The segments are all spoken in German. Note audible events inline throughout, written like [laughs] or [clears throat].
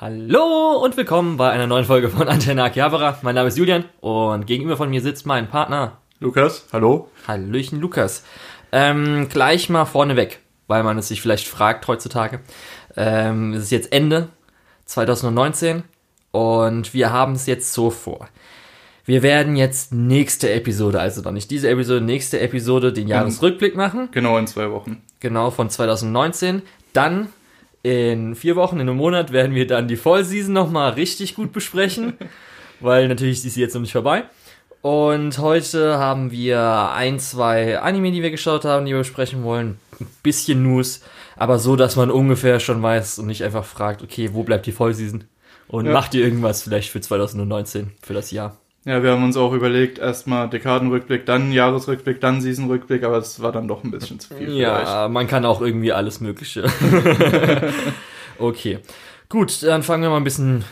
Hallo und willkommen bei einer neuen Folge von Antenne Akihabara. Mein Name ist Julian und gegenüber von mir sitzt mein Partner. Lukas, hallo. Hallöchen Lukas. Ähm, gleich mal vorneweg, weil man es sich vielleicht fragt heutzutage. Ähm, es ist jetzt Ende 2019 und wir haben es jetzt so vor. Wir werden jetzt nächste Episode, also noch nicht diese Episode, nächste Episode, den Jahresrückblick machen. Genau in zwei Wochen. Genau, von 2019. Dann in vier Wochen, in einem Monat, werden wir dann die Vollseason nochmal richtig gut besprechen, [laughs] weil natürlich ist sie jetzt noch nicht vorbei. Und heute haben wir ein, zwei Anime, die wir geschaut haben, die wir besprechen wollen. Ein bisschen News, aber so, dass man ungefähr schon weiß und nicht einfach fragt, okay, wo bleibt die Vollseason? Und Ja. macht ihr irgendwas vielleicht für 2019, für das Jahr? Ja, wir haben uns auch überlegt, erstmal Dekadenrückblick, dann Jahresrückblick, dann Seasonrückblick, aber es war dann doch ein bisschen zu viel vielleicht. Ja, man kann auch irgendwie alles Mögliche. [laughs] okay. Gut, dann fangen wir mal ein bisschen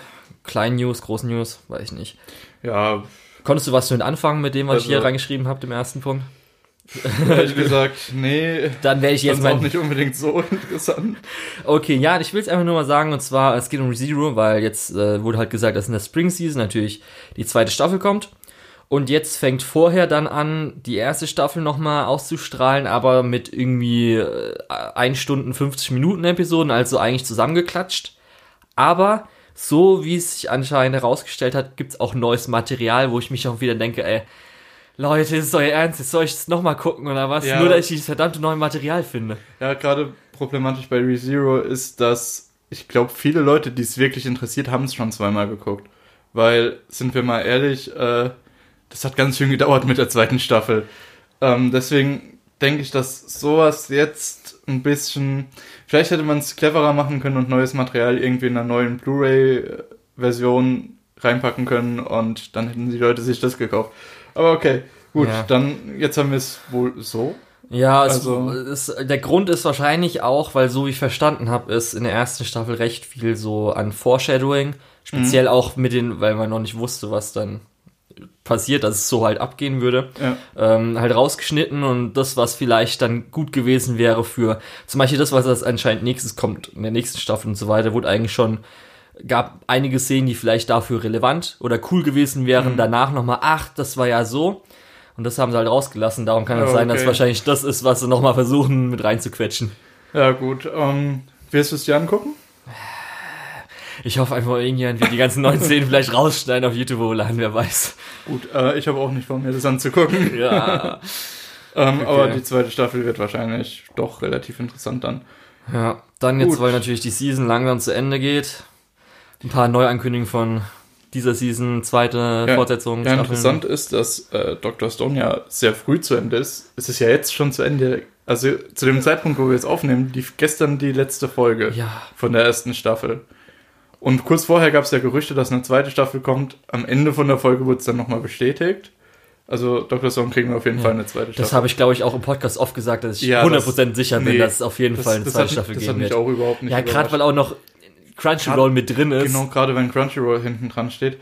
kleinen News, großen News, weiß ich nicht. Ja, Konntest du was mit anfangen mit dem, was ich Also- hier reingeschrieben habe, im ersten Punkt? Ehrlich [laughs] gesagt, nee. Dann werde ich Das jetzt ist auch nicht unbedingt so [laughs] interessant. Okay, ja, ich will es einfach nur mal sagen, und zwar, es geht um ReZero, weil jetzt äh, wurde halt gesagt, dass in der Spring Season natürlich die zweite Staffel kommt. Und jetzt fängt vorher dann an, die erste Staffel nochmal auszustrahlen, aber mit irgendwie äh, 1 Stunden 50 Minuten Episoden, also eigentlich zusammengeklatscht. Aber so wie es sich anscheinend herausgestellt hat, gibt's auch neues Material, wo ich mich auch wieder denke, ey, Leute, ist es euer Ernst? Jetzt soll ich es nochmal gucken oder was? Ja. Nur, dass ich dieses verdammte neue Material finde. Ja, gerade problematisch bei ReZero ist, dass ich glaube, viele Leute, die es wirklich interessiert, haben es schon zweimal geguckt. Weil, sind wir mal ehrlich, äh, das hat ganz schön gedauert mit der zweiten Staffel. Ähm, deswegen denke ich, dass sowas jetzt ein bisschen. Vielleicht hätte man es cleverer machen können und neues Material irgendwie in einer neuen Blu-ray-Version reinpacken können und dann hätten die Leute sich das gekauft. Aber okay, gut, Ja. dann jetzt haben wir es wohl so. Ja, es, Also- es, der Grund ist wahrscheinlich auch, weil so wie ich verstanden habe, ist in der ersten Staffel recht viel so an Foreshadowing, speziell Mhm. auch mit den, weil man noch nicht wusste, was dann passiert, dass es so halt abgehen würde, Ja. ähm, halt rausgeschnitten und das, was vielleicht dann gut gewesen wäre für, zum Beispiel das, was das anscheinend nächstes kommt, in der nächsten Staffel und so weiter, wurde eigentlich schon, gab einige Szenen, die vielleicht dafür relevant oder cool gewesen wären, Mhm. danach nochmal, ach, das war ja so. Und das haben sie halt rausgelassen. Darum kann es Ja, sein, dass okay. wahrscheinlich das ist, was sie nochmal versuchen mit reinzuquetschen. Ja, gut. Ähm, wirst du es dir angucken? Ich hoffe einfach, irgendjemand wird die ganzen neuen [laughs] Szenen vielleicht rausschneiden auf YouTube hochladen, wer weiß. Gut, äh, ich habe auch nicht vor, mir das anzugucken. [laughs] Ja. [laughs] Ähm, Okay. Aber die zweite Staffel wird wahrscheinlich doch relativ interessant dann. ja. Dann jetzt, Gut. weil natürlich die Season langsam zu Ende geht. Ein paar Neuankündigungen von dieser Season, zweite Ja, Fortsetzung. Ja, interessant ist, dass äh, Dr. Stone ja sehr früh zu Ende ist. Es ist ja jetzt schon zu Ende. Also zu dem Zeitpunkt, wo wir jetzt aufnehmen, lief gestern die letzte Folge Ja. von der ersten Staffel. Und kurz vorher gab es ja Gerüchte, dass eine zweite Staffel kommt. Am Ende von der Folge wurde es dann nochmal bestätigt. Also Dr. Stone kriegen wir auf jeden Ja. Fall eine zweite Staffel. Das habe ich, glaube ich, auch im Podcast oft gesagt, dass ich Ja, 100% sicher bin, nee, dass es auf jeden Fall eine das zweite hat, Staffel das geben hat mich wird. auch überhaupt nicht Ja, gerade weil auch noch Crunchyroll mit drin ist. Genau, gerade wenn Crunchyroll hinten dran steht.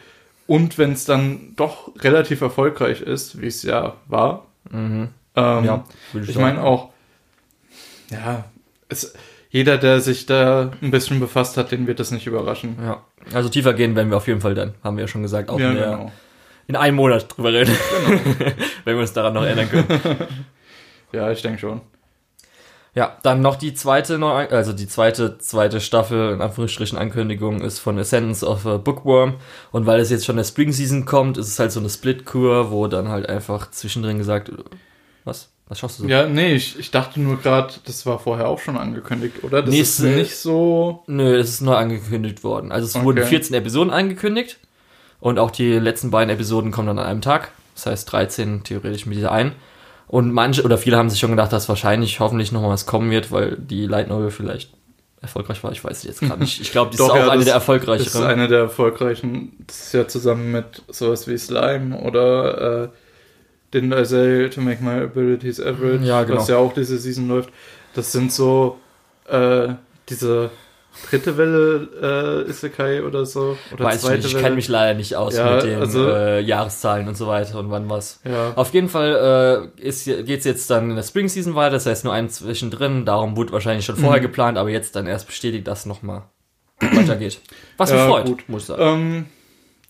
Und wenn es dann doch relativ erfolgreich ist, wie es ja war. Mhm. Ähm, Ja, würde ich sagen. meine auch, ja, es, jeder, der sich da ein bisschen befasst hat, den wird das nicht überraschen. Ja, also tiefer gehen werden wir auf jeden Fall dann, haben wir ja schon gesagt, auch ja, in, der, genau. in einem Monat drüber reden, [laughs] wenn wir uns daran noch erinnern können. [laughs] Ja, ich denke schon. Ja, dann noch die zweite, Neu also die zweite, zweite Staffel, in Anführungsstrichen Ankündigung, ist von Ascendance of a Bookworm. Und weil es jetzt schon der Spring Season kommt, ist es halt so eine Split-Kur, wo dann halt einfach zwischendrin gesagt, was? Was schaust du so? Ja, nee, ich, ich dachte nur gerade, das war vorher auch schon angekündigt, oder? Das Nächste- ist nicht so. Nö, es ist neu angekündigt worden. Also es wurden Okay. 14 Episoden angekündigt und auch die letzten beiden Episoden kommen dann an einem Tag. Das heißt 13 theoretisch mit dieser einen. Und manche oder viele haben sich schon gedacht, dass wahrscheinlich hoffentlich noch mal was kommen wird, weil die Light Novel vielleicht erfolgreich war. Ich weiß es jetzt gerade nicht. Ich glaube, die ist Doch, auch ja, eine der Das ist erfolgreicheren. eine der erfolgreichen. Das ist ja zusammen mit sowas wie Slime oder äh, Didn't I Say to Make My Abilities Average, Ja, genau. was ja auch diese Season läuft. Das sind so äh, diese dritte Welle äh, Isekai oder so. Oder Weiß ich nicht, ich kenne mich leider nicht aus Ja, mit den also- äh, Jahreszahlen und so weiter und wann was. Ja, Auf jeden Fall äh, ist, geht's jetzt dann in der Spring Season weiter, das heißt nur ein zwischendrin, darum wurde wahrscheinlich schon vorher Mhm. geplant, aber jetzt dann erst bestätigt das nochmal weitergeht. Was mich Ja, freut, gut. muss ich sagen. Ähm,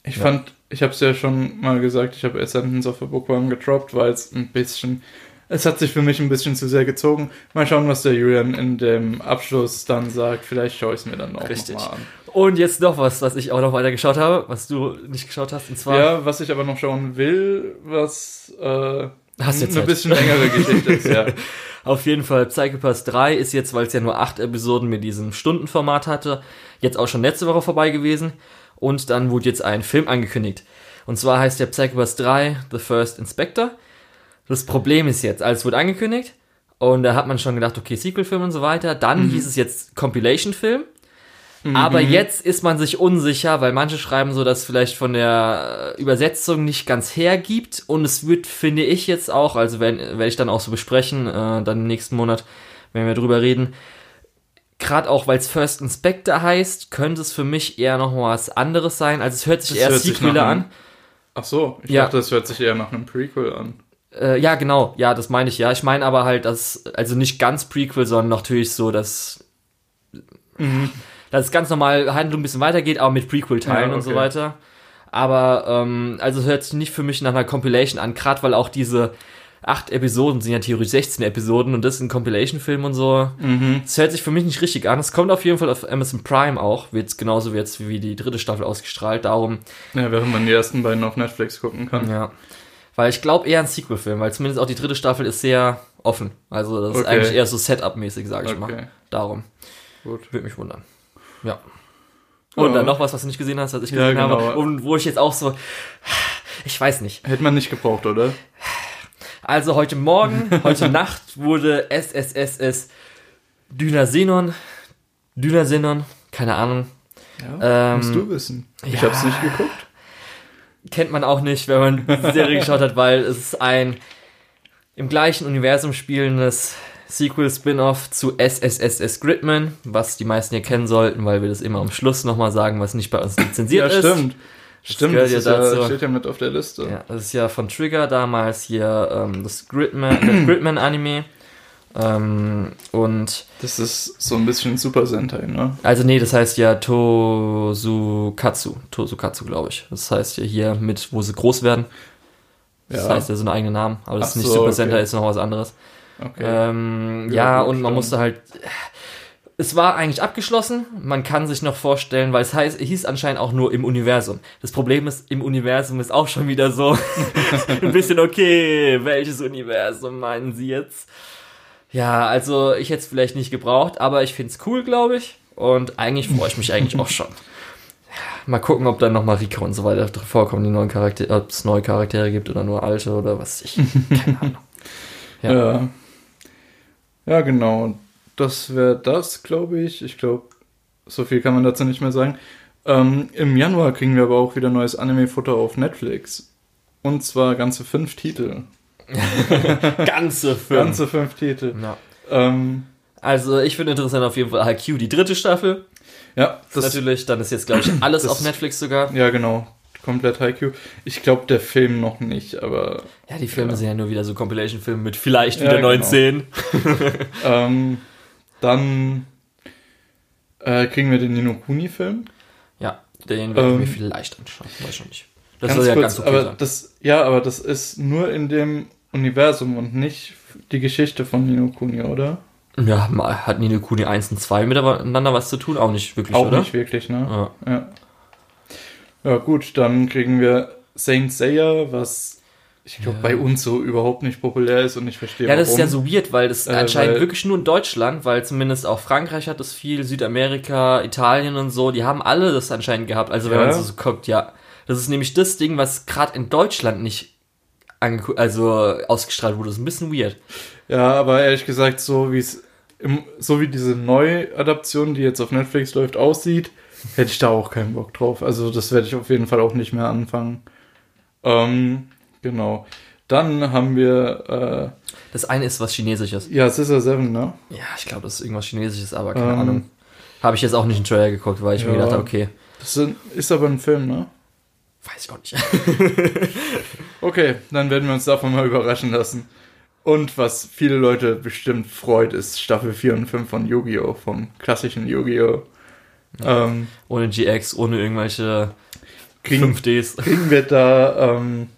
ich Ja. fand, ich habe es ja schon mal gesagt, ich habe Ascendance of a Bookworm gedroppt, weil es ein bisschen, es hat sich für mich ein bisschen zu sehr gezogen. Mal schauen, was der Julian in dem Abschluss dann sagt. Vielleicht schaue ich es mir dann auch Richtig. nochmal an. Und jetzt noch was, was ich auch noch weiter geschaut habe, was du nicht geschaut hast, und zwar Ja, was ich aber noch schauen will, was äh, Hast du eine Zeit? bisschen längere Geschichte ist, ja. [laughs] Auf jeden Fall, Psychopaths 3 ist jetzt, weil es ja nur acht Episoden mit diesem Stundenformat hatte, jetzt auch schon letzte Woche vorbei gewesen. Und dann wurde jetzt ein Film angekündigt. Und zwar heißt der Psychopaths 3 The First Inspector. Das Problem ist jetzt, alles wurde angekündigt und da hat man schon gedacht, okay, Sequel-Film und so weiter. Dann hieß es jetzt Compilation-Film. Aber jetzt ist man sich unsicher, weil manche schreiben so, dass es vielleicht von der Übersetzung nicht ganz hergibt. Und es wird, finde ich jetzt auch, also werde werd ich dann auch so besprechen, äh, dann im nächsten Monat, wenn wir drüber reden. Gerade auch, weil es First Inspector heißt, könnte es für mich eher noch was anderes sein. Also es hört sich Das eher nach an. Ach so, ich Ja. dachte, das hört sich eher nach einem Prequel an. Äh, ja, genau, ja, das meine ich ja. Ich meine aber halt, dass, also nicht ganz Prequel, sondern natürlich so, dass, dass es ganz normal Handlung ein bisschen weitergeht, aber mit Prequel-Teilen Ja, und so okay. weiter. Aber, ähm, also es hört sich nicht für mich nach einer Compilation an, gerade weil auch diese acht Episoden sind ja theoretisch 16 Episoden und das ist ein Compilation-Film und so. Mhm. Es hört sich für mich nicht richtig an. Es kommt auf jeden Fall auf Amazon Prime auch, wird genauso wie jetzt wie die dritte Staffel ausgestrahlt, darum, Ja, während man die ersten beiden auf Netflix gucken kann. ja. Weil ich glaube eher ein Sequel-Film, weil zumindest auch die dritte Staffel ist sehr offen. Also das ist Okay. eigentlich eher so Setup-mäßig, sage ich mal. Okay, Darum. gut. Würde mich wundern. Ja. Und Ja. dann noch was, was du nicht gesehen hast, was ich Ja, gesehen genau. habe. Und wo ich jetzt auch so. Ich weiß nicht. Hätte man nicht gebraucht, oder? Also heute Morgen, [laughs] heute Nacht wurde SSSS Dynasenon. Dynasenon, keine Ahnung. Ja, Ähm, musst du wissen. Ich ja. hab's nicht geguckt. Kennt man auch nicht, wenn man die Serie geschaut hat, weil es ist ein im gleichen Universum spielendes Sequel-Spin-Off zu SSSS Gridman, was die meisten hier kennen sollten, weil wir das immer am Schluss nochmal sagen, was nicht bei uns lizenziert Ja, ist. stimmt. Stimmt, das ja ist ja, dazu. steht ja mit auf der Liste. Ja, das ist ja von Trigger damals hier ähm, das Gridman, das [clears throat] Gridman-Anime. Ähm, und Das ist so ein bisschen Super Sentai, ne? also nee, das heißt ja Tosukatsu. Tosukatsu, glaube ich. Das heißt ja hier mit, wo sie groß werden. Das Ja. heißt ja so einen eigenen Namen, aber das Ach ist nicht so, Super okay. Sentai, ist noch was anderes. Okay. Ähm, Ja, ja, und man musste halt. Es war eigentlich abgeschlossen. Man kann sich noch vorstellen, weil es heißt, hieß anscheinend auch nur im Universum. Das Problem ist, im Universum ist auch schon wieder so [laughs] ein bisschen okay. Welches Universum meinen Sie jetzt? Ja, also ich hätte es vielleicht nicht gebraucht, aber ich find's cool, glaube ich. Und eigentlich freue ich mich eigentlich auch schon. Mal gucken, ob dann nochmal Rika und so weiter drin vorkommen, die neuen Charaktere, ob es neue Charaktere gibt oder nur alte oder was ich. [laughs] Keine Ahnung. ja. ja. Ja, genau. Das wäre das, glaube ich. Ich glaube, so viel kann man dazu nicht mehr sagen. Ähm, Im Januar kriegen wir aber auch wieder neues Anime-Futter auf Netflix. Und zwar ganze fünf Titel. [laughs] Ganze Film. Ganze fünf Titel. Ja. Ähm, Also ich finde interessant auf jeden Fall HQ, die dritte Staffel. ja, das, Natürlich, dann ist jetzt, glaube ich, alles das- auf Netflix sogar. ja, genau. Komplett Haikyuu. Ich glaube, der Film noch nicht, aber Ja, die Filme Ja. sind ja nur wieder so Compilation-Filme mit vielleicht Ja, wieder genau. neuen Szenen. [laughs] ähm, dann äh, kriegen wir den Nino Kuni-Film. Ja, den werde ich Ähm, mir vielleicht anschauen. Weiß schon nicht. Das Ganz soll ja kurz, ganz okay aber sein. das, ja, aber das ist nur in dem Universum und nicht die Geschichte von Nino Kuni, oder? Ja, hat Nino Kuni 1 und 2 miteinander was zu tun? Auch nicht wirklich, Auch oder? nicht wirklich, ne? Ja. Ja. Ja, gut, dann kriegen wir Saint Seiya, was ich glaube Ja. bei uns so überhaupt nicht populär ist und ich verstehe Ja, das ist ja warum. so weird, weil das Äh, anscheinend weil- wirklich nur in Deutschland, weil zumindest auch Frankreich hat das viel, Südamerika, Italien und so, die haben alle das anscheinend gehabt. Also wenn Ja. man so guckt, ja. Das ist nämlich das Ding, was gerade in Deutschland nicht also ausgestrahlt wurde. Das ist ein bisschen weird. Ja, aber ehrlich gesagt, so wie es so wie diese Neuadaption, die jetzt auf Netflix läuft, aussieht, hätte ich da auch keinen Bock drauf. Also das werde ich auf jeden Fall auch nicht mehr anfangen. Ähm, genau. Dann haben wir Das eine ist was Chinesisches. äh, ja Scissor 7, ne? Ja, ich glaube, das ist irgendwas Chinesisches, aber keine Ähm, Ahnung. Habe ich jetzt auch nicht in den Trailer geguckt, weil ich mir Ja. gedacht habe, okay, Das ist aber ein Film, ne? Weiß ich auch nicht. [laughs] Okay, dann werden wir uns davon mal überraschen lassen. Und was viele Leute bestimmt freut, ist Staffel 4 und 5 von Yu-Gi-Oh! vom klassischen Yu-Gi-Oh! Ähm, Ohne GX, ohne irgendwelche kriegen, 5Ds. kriegen wir da ähm,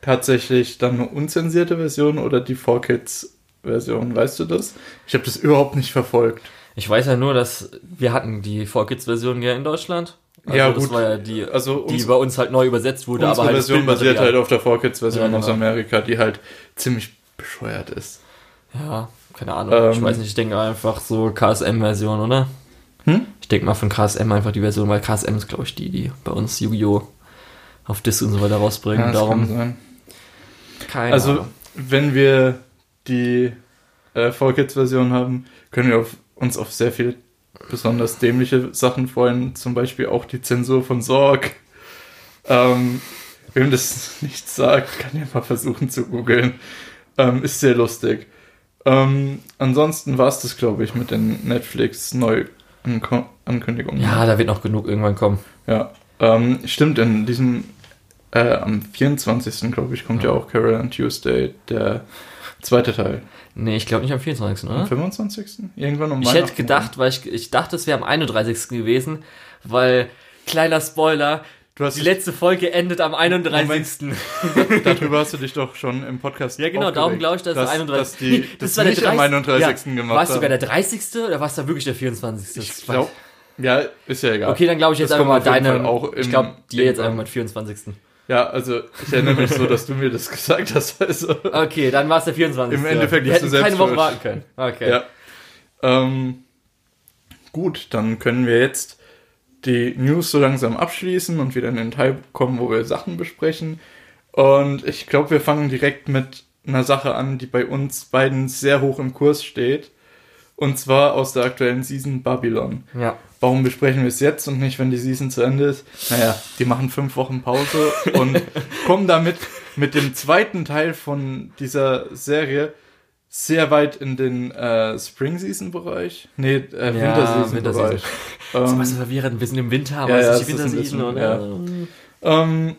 tatsächlich dann eine unzensierte Version oder die 4Kids-Version? Weißt du das? Ich habe das überhaupt nicht verfolgt. Ich weiß ja nur, dass wir hatten die 4Kids-Version ja in Deutschland. Also Ja, das gut. war ja die, Also die bei uns halt neu übersetzt wurde, Unsere aber halt das Version basiert halt auf der 4Kids-Version Ja, aus genau. Amerika, die halt ziemlich bescheuert ist. Ja, keine Ahnung. ich Ähm, weiß nicht, ich denke einfach so KSM-Version, oder? Hm? Ich denke mal von KSM einfach die Version, weil KSM ist, glaube ich, die, die bei uns Yu-Gi-Oh! auf Disc und so weiter rausbringen. Ja, das Darum, sein. keine Also, Ahnung. wenn wir die äh, 4Kids-Version haben, können wir auf, uns auf sehr viele besonders dämliche Sachen freuen. Zum Beispiel auch die Zensur von Sorg. Ähm, wem das [laughs] nicht sagt, kann ja mal versuchen zu googeln. Ähm, ist sehr lustig. Ähm, ansonsten war es das, glaube ich, mit den Netflix-Neuankündigungen. Ja, da wird noch genug irgendwann kommen. Ja, ähm, stimmt, in diesem, äh, am 24. glaube ich, kommt ja. Ja. auch Carol and Tuesday, der zweite Teil. Nee, ich glaube nicht am 24. Am oder? 25. Irgendwann um Ich hätte gedacht, weil ich, ich dachte, es wäre am 31. gewesen, weil, kleiner Spoiler, du hast die letzte Folge endet am 31. [laughs] darüber hast du dich doch schon im Podcast Ja, genau, darum glaube ich, dass, der 31. Dass die, Nee, das war der nicht am 30. 31. Ja, gemacht War es haben. sogar der 30. oder war es da wirklich der 24.? Ich glaube, ja, ist ja egal. Okay, dann glaube ich jetzt Das einfach mal deine. Auch ich glaube, dir jetzt einfach mal 24. Ja, also ich erinnere mich so, dass du mir das gesagt hast. Also, Okay, dann war es der 24. Im Endeffekt Wir bist du selbst keine Woche warten können. Okay. Ja. Ähm, gut, dann können wir jetzt die News so langsam abschließen und wieder in den Teil kommen, wo wir Sachen besprechen. Und ich glaube, wir fangen direkt mit einer Sache an, die bei uns beiden sehr hoch im Kurs steht. Und zwar aus der aktuellen Season Babylon. Ja. Warum besprechen wir es jetzt und nicht, wenn die Season zu Ende ist? Naja, die machen fünf Wochen Pause [laughs] und kommen damit mit dem zweiten Teil von dieser Serie sehr weit in den äh, Spring Season Bereich. Nee, äh, Winter Season Winterseason. Bereich. Das Ähm, ist verwirrend. Wir sind im Winter, aber Ja, es ja, ist die es ist ein Winterseason, bisschen, oder? ähm,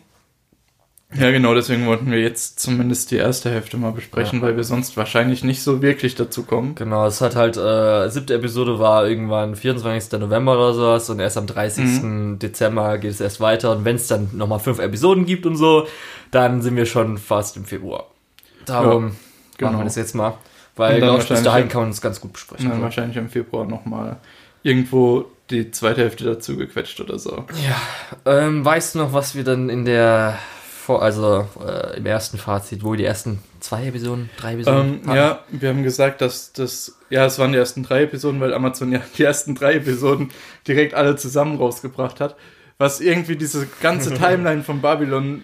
ja, genau, deswegen wollten wir jetzt zumindest die erste Hälfte mal besprechen, weil wir sonst wahrscheinlich nicht so wirklich dazu kommen. Genau, es hat halt, äh, siebte Episode war irgendwann 24. November oder sowas und erst am 30. Mhm. Dezember geht es erst weiter und wenn es dann nochmal fünf Episoden gibt und so, dann sind wir schon fast im Februar. Darum genau. machen wir das jetzt mal, weil glaube ich, bis dahin kann man das ganz gut besprechen. dann wahrscheinlich im Februar nochmal irgendwo die zweite Hälfte dazu gequetscht oder so. Ja, ähm, weißt du noch, was wir dann in der, also äh, im ersten Fazit, wo wir die ersten zwei Episoden, drei Episoden Ähm, ja, wir haben gesagt, dass das, ja, es waren die ersten drei Episoden, weil Amazon ja [laughs] die ersten drei Episoden direkt alle zusammen rausgebracht hat. Was irgendwie diese ganze [laughs] Timeline von Babylon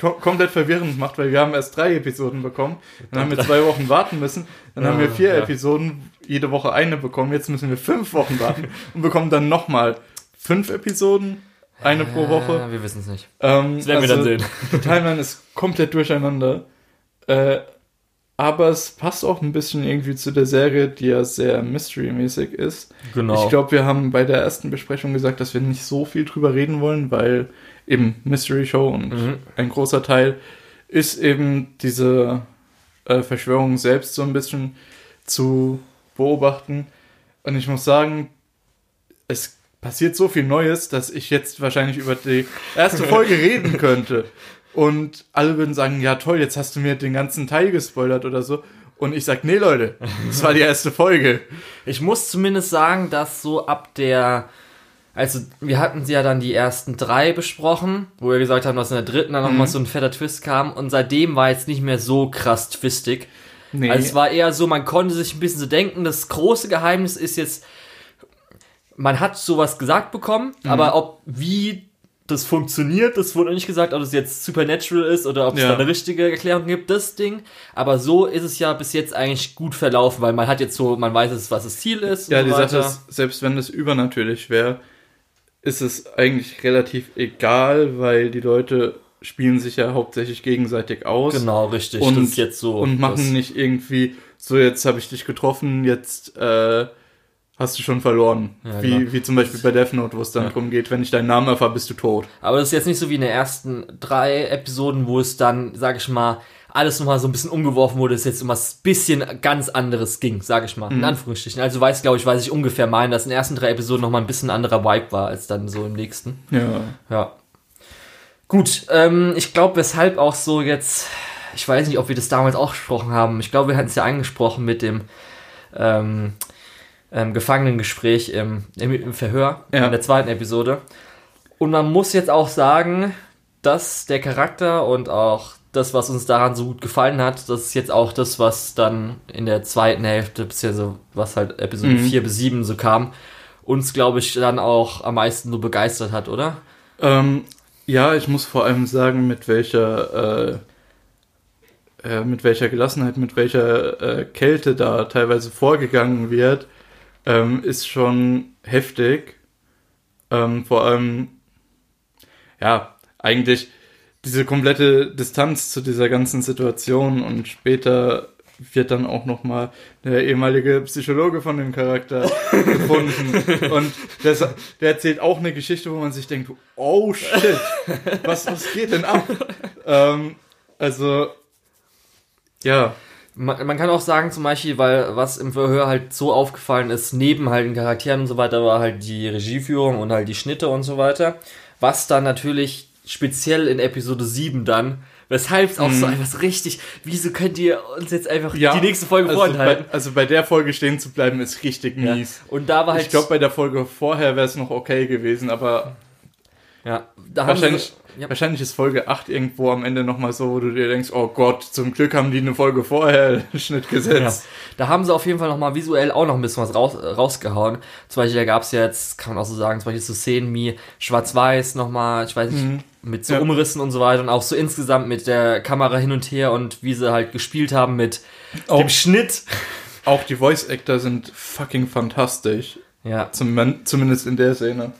ko komplett verwirrend macht, weil wir haben erst drei Episoden bekommen, dann haben wir zwei Wochen warten müssen, dann haben wir vier ja. Episoden, jede Woche eine bekommen, jetzt müssen wir fünf Wochen warten und bekommen dann nochmal fünf Episoden, eine pro Woche. Äh, wir wissen es nicht. Ähm, Das werden wir dann sehen. Die Timeline ist komplett durcheinander. Äh, aber es passt auch ein bisschen irgendwie zu der Serie, die ja sehr Mystery-mäßig ist. Genau. Ich glaube, wir haben bei der ersten Besprechung gesagt, dass wir nicht so viel drüber reden wollen, weil eben Mystery Show und Mhm. ein großer Teil ist eben diese äh, Verschwörung selbst so ein bisschen zu beobachten. Und ich muss sagen, es passiert so viel Neues, dass ich jetzt wahrscheinlich über die erste Folge reden könnte. Und alle würden sagen, ja toll, jetzt hast du mir den ganzen Teil gespoilert oder so. Und ich sag, nee Leute, das war die erste Folge. Ich muss zumindest sagen, dass so ab der, also wir hatten ja dann die ersten drei besprochen, wo wir gesagt haben, dass in der dritten dann nochmal Mhm. so ein fetter Twist kam und seitdem war jetzt nicht mehr so krass twistig. Nee, Also es war eher so, man konnte sich ein bisschen so denken, das große Geheimnis ist jetzt, man hat sowas gesagt bekommen, Mhm. aber ob, wie das funktioniert, das wurde nicht gesagt, ob es jetzt Supernatural ist oder ob es Ja. da eine richtige Erklärung gibt, das Ding. Aber so ist es ja bis jetzt eigentlich gut verlaufen, weil man hat jetzt so, man weiß jetzt, was das Ziel ist. ja, und die so Sache weiter. ist, selbst wenn es übernatürlich wäre, ist es eigentlich relativ egal, weil die Leute spielen sich ja hauptsächlich gegenseitig aus. Genau, richtig. Und- das ist jetzt so. und machen das, nicht irgendwie, so jetzt habe ich dich getroffen, jetzt äh, hast du schon verloren. Ja, wie, genau. wie zum Beispiel bei Death Note, wo es dann Ja. darum geht, wenn ich deinen Namen erfahre, bist du tot. Aber das ist jetzt nicht so wie in den ersten drei Episoden, wo es dann, sag ich mal, alles nochmal so ein bisschen umgeworfen wurde, es jetzt um was bisschen ganz anderes ging, sage ich mal, in Anführungsstrichen. Also weiß, glaube ich, weiß ich ungefähr meinen, dass in den ersten drei Episoden nochmal ein bisschen anderer Vibe war als dann so im nächsten. Ja. Ja. Gut, ähm, ich glaube, weshalb auch so jetzt, ich weiß nicht, ob wir das damals auch gesprochen haben. Ich glaube, wir hatten es ja angesprochen mit dem ähm, ähm, Gefangenengespräch im, im, im Verhör Ja. in der zweiten Episode. Und man muss jetzt auch sagen, dass der Charakter und auch das, was uns daran so gut gefallen hat, das ist jetzt auch das, was dann in der zweiten Hälfte, beziehungsweise was halt Episode Mhm. 4 bis 7 so kam, uns, glaube ich, dann auch am meisten so begeistert hat, oder? Ähm, ja, ich muss vor allem sagen, mit welcher, äh, äh, mit welcher Gelassenheit, mit welcher äh, Kälte da teilweise vorgegangen wird, ähm, ist schon heftig. Ähm, vor allem, ja, eigentlich diese komplette Distanz zu dieser ganzen Situation und später wird dann auch nochmal der ehemalige Psychologe von dem Charakter [laughs] gefunden. Und der, sa- der erzählt auch eine Geschichte, wo man sich denkt, oh shit, was, was geht denn ab? [laughs] ähm, also, ja, Man, man kann auch sagen, zum Beispiel, weil was im Verhör halt so aufgefallen ist, neben halt den Charakteren und so weiter, war halt die Regieführung und halt die Schnitte und so weiter. Was dann natürlich speziell in Episode 7 dann, weshalb es auch so einfach richtig, wieso könnt ihr uns jetzt einfach Mhm. ja die nächste Folge also vorenthalten? Bei, also bei der Folge stehen zu bleiben, ist richtig Ja. mies. Und da war halt, Ich glaube, bei der Folge vorher wäre es noch okay gewesen, aber ja, da haben wahrscheinlich, sie, ja, wahrscheinlich ist Folge 8 irgendwo am Ende nochmal so, wo du dir denkst, oh Gott, zum Glück haben die eine Folge vorher [laughs] Schnitt Ja, gesetzt. da haben sie auf jeden Fall nochmal visuell auch noch ein bisschen was raus, äh, rausgehauen. Zum Beispiel, da gab es jetzt, kann man auch so sagen, zum Beispiel so Szenen wie Schwarz-Weiß nochmal, ich weiß nicht, mit so Ja. Umrissen und so weiter und auch so insgesamt mit der Kamera hin und her und wie sie halt gespielt haben mit Auch, dem Schnitt. auch die Voice Actor sind fucking fantastisch. Ja, Zum, zumindest in der Szene.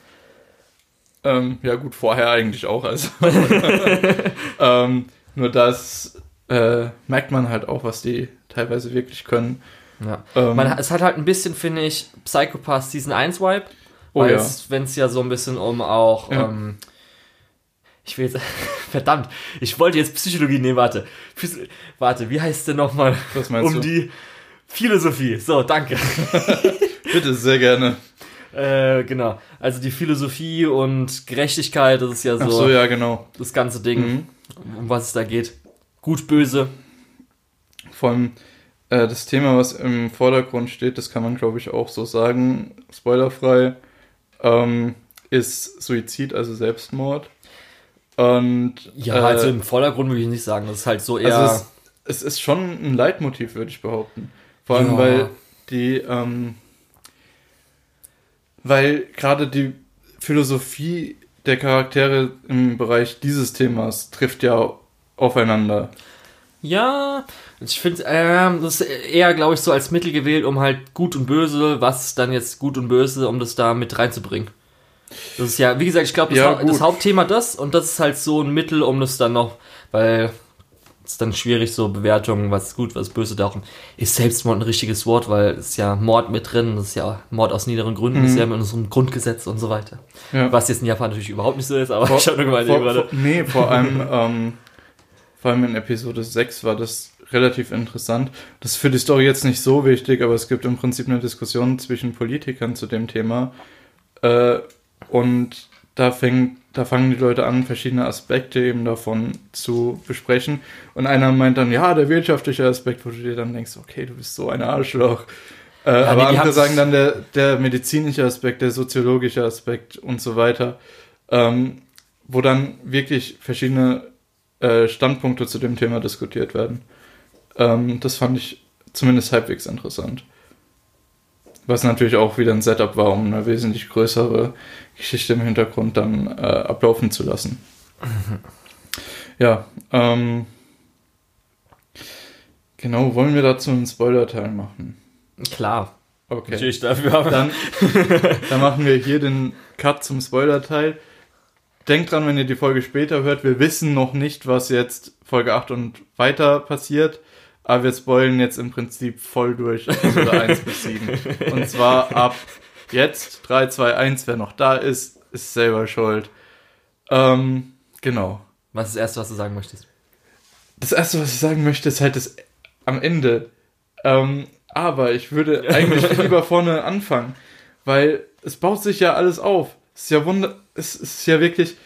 Ähm, ja, gut, vorher eigentlich auch. Also. [laughs] [laughs] ähm, nur das äh, merkt man halt auch, was die teilweise wirklich können. ja. Ähm, Man, es hat halt ein bisschen, finde ich, Psychopath Season 1 Vibe. Oh weil ja. wenn es ja so ein bisschen um auch, Ja. ähm, ich will jetzt, [laughs] verdammt, ich wollte jetzt Psychologie nehmen, warte. Phys warte, wie heißt denn nochmal? Was meinst um du? die Philosophie. So, danke. Bitte, sehr gerne. Äh, genau. Also die Philosophie und Gerechtigkeit, das ist ja so, Ach so, ja, genau. das ganze Ding, Mhm. um was es da geht. Gut, böse. Vor allem äh, das Thema, was im Vordergrund steht, das kann man, glaube ich, auch so sagen, spoilerfrei, ähm, ist Suizid, also Selbstmord. Und Ja, äh, also im Vordergrund würde ich nicht sagen. Das ist halt so eher. Also es, es ist schon ein Leitmotiv, würde ich behaupten. Vor allem, Ja. weil die, ähm, weil gerade die Philosophie der Charaktere im Bereich dieses Themas trifft ja aufeinander. Ja, ich finde, ähm, das ist eher, glaube ich, so als Mittel gewählt, um halt gut und böse, was dann jetzt gut und böse, um das da mit reinzubringen. Das ist ja, wie gesagt, ich glaube, das, Ja, das. Hauptthema das und das ist halt so ein Mittel, um das dann noch, weil es ist dann schwierig, so Bewertungen, was gut, was böse, darum ist Selbstmord ein richtiges Wort, weil es ist ja Mord mit drin, das ist ja Mord aus niederen Gründen, das ist ja mit unserem Grundgesetz und so weiter. Mhm. Ja. Was jetzt in Japan natürlich überhaupt nicht so ist, aber Vor- ich habe nur gemeint, vor, gerade. vor, nee, vor allem, ähm, vor allem in Episode 6 war das relativ interessant. Das ist für die Story jetzt nicht so wichtig, aber es gibt im Prinzip eine Diskussion zwischen Politikern zu dem Thema. Äh, und da fängt, da fangen die Leute an, verschiedene Aspekte eben davon zu besprechen. Und einer meint dann, ja, der wirtschaftliche Aspekt, wo du dir dann denkst, okay, du bist so ein Arschloch. Äh, nee, aber andere sagen dann der, der medizinische Aspekt, der soziologische Aspekt und so weiter. Ähm, wo dann wirklich verschiedene äh, Standpunkte zu dem Thema diskutiert werden. Ähm, das fand ich zumindest halbwegs interessant. Was natürlich auch wieder ein Setup war, um eine wesentlich größere Geschichte im Hintergrund dann äh, ablaufen zu lassen. Ja, ähm, genau, wollen wir dazu einen Spoiler-Teil machen? Klar, Okay. natürlich dafür. Aber Dann, dann machen wir hier den Cut zum Spoiler-Teil. Denkt dran, wenn ihr die Folge später hört, wir wissen noch nicht, was jetzt Folge 8 und weiter passiert, aber wir spoilen jetzt im Prinzip voll durch Episode 1 bis 7. Und zwar ab jetzt 3, 2, 1, wer noch da ist, ist selber schuld. Ähm, genau. was ist das erste, was du sagen möchtest? das erste, was ich sagen möchte, ist halt das am Ende. Ähm, aber ich würde [laughs] eigentlich lieber vorne anfangen, weil es baut sich ja alles auf. Es ist ja wunder, es ist ja wirklich,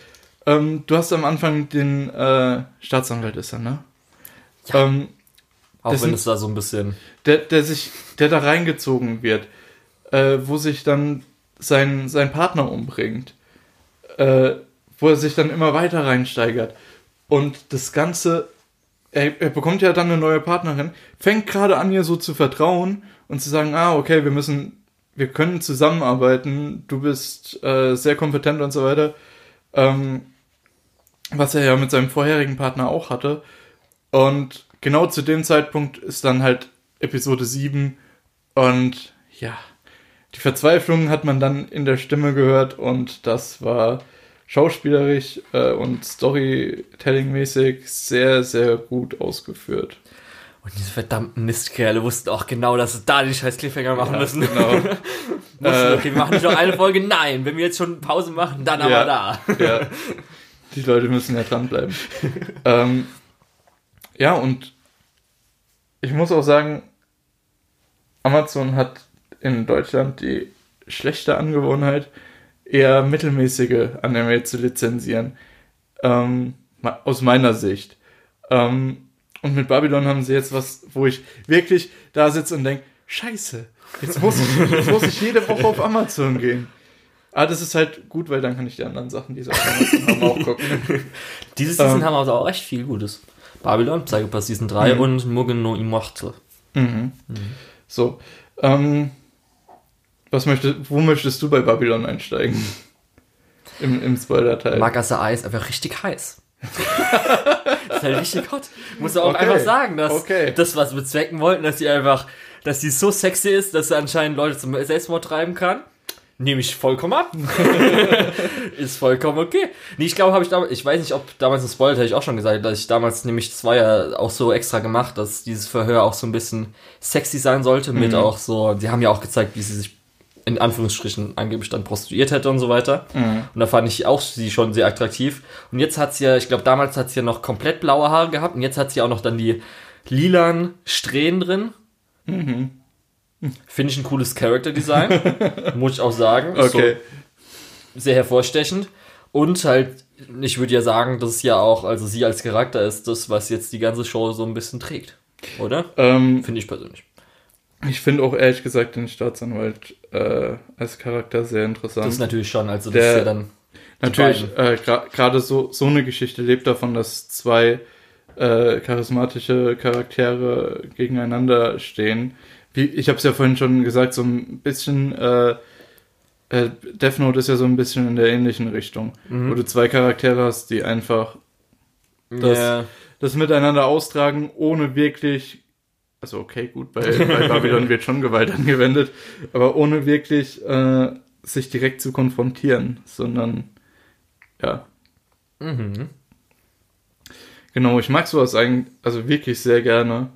ähm, du hast am Anfang den äh, Staatsanwalt ist er, ne? Ja. Ähm, Auch wenn es da so ein bisschen. der, der sich, der da reingezogen wird, äh, wo sich dann sein, sein Partner umbringt, äh, wo er sich dann immer weiter reinsteigert. Und das Ganze, er, er bekommt ja dann eine neue Partnerin, fängt gerade an, ihr so zu vertrauen und zu sagen, ah, okay, wir müssen, wir können zusammenarbeiten, du bist äh, sehr kompetent und so weiter. Ähm, was er ja mit seinem vorherigen Partner auch hatte. Und genau zu dem Zeitpunkt ist dann halt Episode 7 und ja, die Verzweiflung hat man dann in der Stimme gehört und das war schauspielerisch äh, und Storytelling-mäßig sehr, sehr gut ausgeführt. Und diese verdammten Mistkerle wussten auch genau, dass sie da den scheiß Cliffhanger machen Ja, müssen. genau. [laughs] Wussten, Äh. okay, wir machen nicht noch eine Folge. Nein, wenn wir jetzt schon Pause machen, dann aber Ja. da. ja, die Leute müssen ja dranbleiben. [laughs] ähm, ja, und ich muss auch sagen, Amazon hat in Deutschland die schlechte Angewohnheit, eher mittelmäßige Anime zu lizenzieren. Ähm, aus meiner Sicht. Ähm, und mit Babylon haben sie jetzt was, wo ich wirklich da sitze und denke, scheiße, jetzt muss, ich, jetzt muss ich jede Woche auf Amazon gehen. Aber das ist halt gut, weil dann kann ich die anderen Sachen, die sie auf Amazon haben, auch gucken. [laughs] Diese Season Ähm. haben also auch echt viel Gutes. Babylon, Psychopath Season 3 Mhm. und Mugen no Immortal. Mhm. So, ähm, was möchtest, wo möchtest du bei Babylon einsteigen? [laughs] Im, im Spoiler-Teil. Magasa Eis einfach richtig heiß. [laughs] das ist halt richtig hot. Muss auch Okay. einfach sagen, dass Okay. das, was wir bezwecken wollten, dass sie einfach, dass sie so sexy ist, dass sie anscheinend Leute zum Selbstmord treiben kann. Nehme ich vollkommen ab. [laughs] ist vollkommen okay. Nee, ich glaube, habe ich damals, ich weiß nicht, ob damals im Spoiler hätte ich auch schon gesagt, dass ich damals nämlich, das war ja auch so extra gemacht, dass dieses Verhör auch so ein bisschen sexy sein sollte, mit Mhm. auch so, sie haben ja auch gezeigt, wie sie sich in Anführungsstrichen angeblich dann prostituiert hätte und so weiter. Mhm. Und da fand ich auch sie schon sehr attraktiv. Und jetzt hat sie ja, ich glaube, damals hat sie ja noch komplett blaue Haare gehabt und jetzt hat sie auch noch dann die lilan Strähnen drin. Mhm. Finde ich ein cooles Character Design, [laughs] muss ich auch sagen. Ist Okay. So sehr hervorstechend. Und halt, ich würde ja sagen, dass es ja auch, also sie als Charakter ist das, was jetzt die ganze Show so ein bisschen trägt. Oder? Ähm, Finde ich persönlich. ich finde auch ehrlich gesagt den Staatsanwalt äh, als Charakter sehr interessant. Das ist natürlich schon, also das Der- ist ja dann. Natürlich, äh, gra- gerade so, so eine Geschichte lebt davon, dass zwei äh, charismatische Charaktere gegeneinander stehen. Ich habe es ja vorhin schon gesagt, so ein bisschen, äh, äh, Death Note ist ja so ein bisschen in der ähnlichen Richtung, Mhm. wo du zwei Charaktere hast, die einfach das- Ja. das miteinander austragen, ohne wirklich, also okay, gut, bei, bei [laughs] Babylon wird schon Gewalt angewendet, aber ohne wirklich äh, sich direkt zu konfrontieren, sondern ja, Mhm. genau, ich mag sowas eigentlich, also wirklich sehr gerne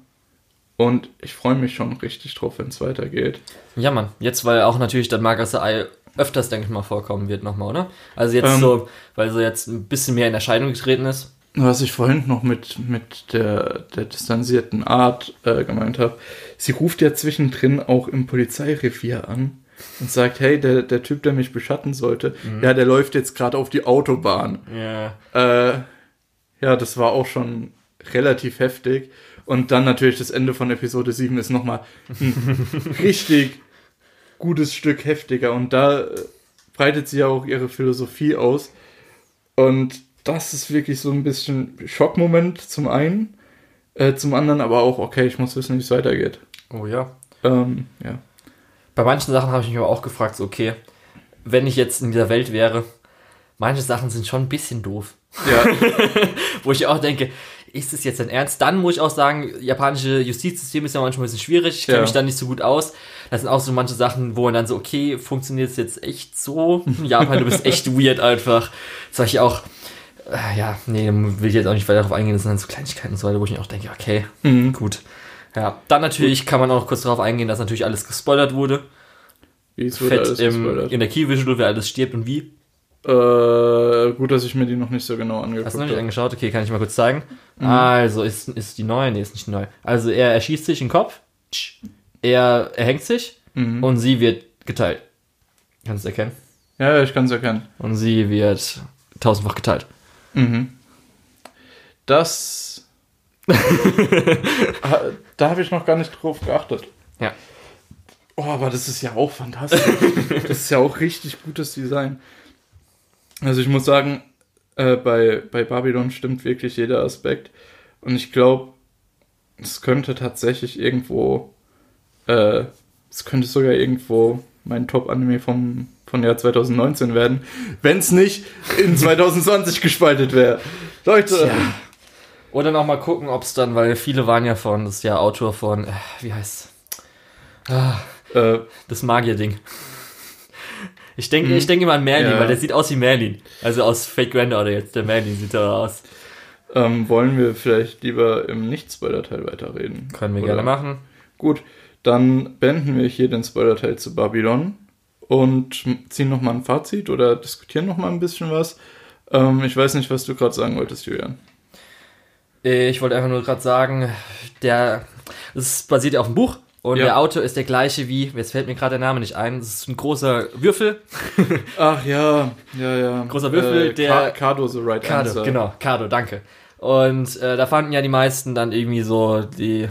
und ich freue mich schon richtig drauf, wenn es weitergeht. Ja, Mann. Jetzt, weil auch natürlich dann Margaret Ei öfters, denke ich mal, vorkommen wird nochmal, oder? Also jetzt Ähm. so, weil sie jetzt ein bisschen mehr in Erscheinung getreten ist. Was ich vorhin noch mit, mit der, der distanzierten Art äh, gemeint habe, sie ruft ja zwischendrin auch im Polizeirevier an und sagt, hey, der, der Typ, der mich beschatten sollte, ja, der läuft jetzt gerade auf die Autobahn. Ja. Äh, ja, das war auch schon relativ heftig. Und dann natürlich das Ende von Episode 7 ist nochmal ein [laughs] richtig gutes Stück heftiger. Und da äh, breitet sie ja auch ihre Philosophie aus. Und das ist wirklich so ein bisschen Schockmoment zum einen. Äh, zum anderen aber auch, okay, ich muss wissen, wie es weitergeht. Oh ja. Ähm, ja. Bei manchen Sachen habe ich mich aber auch gefragt, so, okay, wenn ich jetzt in dieser Welt wäre, manche Sachen sind schon ein bisschen doof. Ja, [laughs] Wo ich auch denke, ist es jetzt dein Ernst? Dann muss ich auch sagen, japanische Justizsystem ist ja manchmal ein bisschen schwierig. Ich kenne Ja. mich da nicht so gut aus. Das sind auch so manche Sachen, wo man dann so, okay, funktioniert es jetzt echt so? Japan, du bist echt weird einfach. Sag ich auch, äh, ja, nee, will ich jetzt auch nicht weiter darauf eingehen. Das sind dann so Kleinigkeiten und so weiter, wo ich mir auch denke, okay, mhm. gut. Ja, dann natürlich kann man auch kurz darauf eingehen, dass natürlich alles gespoilert wurde. wie es wurde Fett alles im, gespoilert. in der Key Visual, wer alles stirbt und wie. Äh, gut, dass ich mir die noch nicht so genau angeguckt Hast du noch nicht habe. angeschaut? Okay, kann ich mal kurz zeigen. Also, ist, ist die neue? Nee, ist nicht neu. Also, er erschießt sich den Kopf, er erhängt sich Mhm. und sie wird geteilt. Kannst du es erkennen? Ja, ich kann es erkennen. Und sie wird tausendfach geteilt. Mhm. Das. Ha- [laughs] da habe ich noch gar nicht drauf geachtet. Ja. Oh, aber das ist ja auch fantastisch. [laughs] das ist ja auch richtig gutes Design. Also ich muss sagen, äh, bei, bei Babylon stimmt wirklich jeder Aspekt. Und ich glaube, es könnte tatsächlich irgendwo, äh, es könnte sogar irgendwo mein Top-Anime vom von Jahr 2019 werden, wenn es nicht in 2020 [laughs] gespaltet wäre. Leute, Tja. Oder noch mal gucken, ob es dann, weil viele waren ja von, das ist ja Autor von, äh, wie heißt ah, äh, das Magier-Ding. Ich denke ich denke immer an Merlin, Ja. weil der sieht aus wie Merlin. Also aus Fake Granddaughter jetzt, der Merlin sieht da aus. ähm, wollen wir vielleicht lieber im Nicht-Spoiler-Teil weiterreden? Können wir Oder- gerne machen. Gut, dann beenden wir hier den Spoiler-Teil zu Babylon und ziehen nochmal ein Fazit oder diskutieren nochmal ein bisschen was. Ähm, ich weiß nicht, was du gerade sagen wolltest, Julian. Äh, Ich wollte einfach nur gerade sagen, der, es basiert ja auf dem Buch und Ja. der Autor ist der gleiche wie, jetzt fällt mir gerade der Name nicht ein, das ist ein großer Würfel. [laughs] Ach ja, ja, ja. Großer Würfel, der- Ka- Cardo, the right Cardo, answer. genau, Cardo, danke. Und äh, da fanden ja die meisten dann irgendwie so die,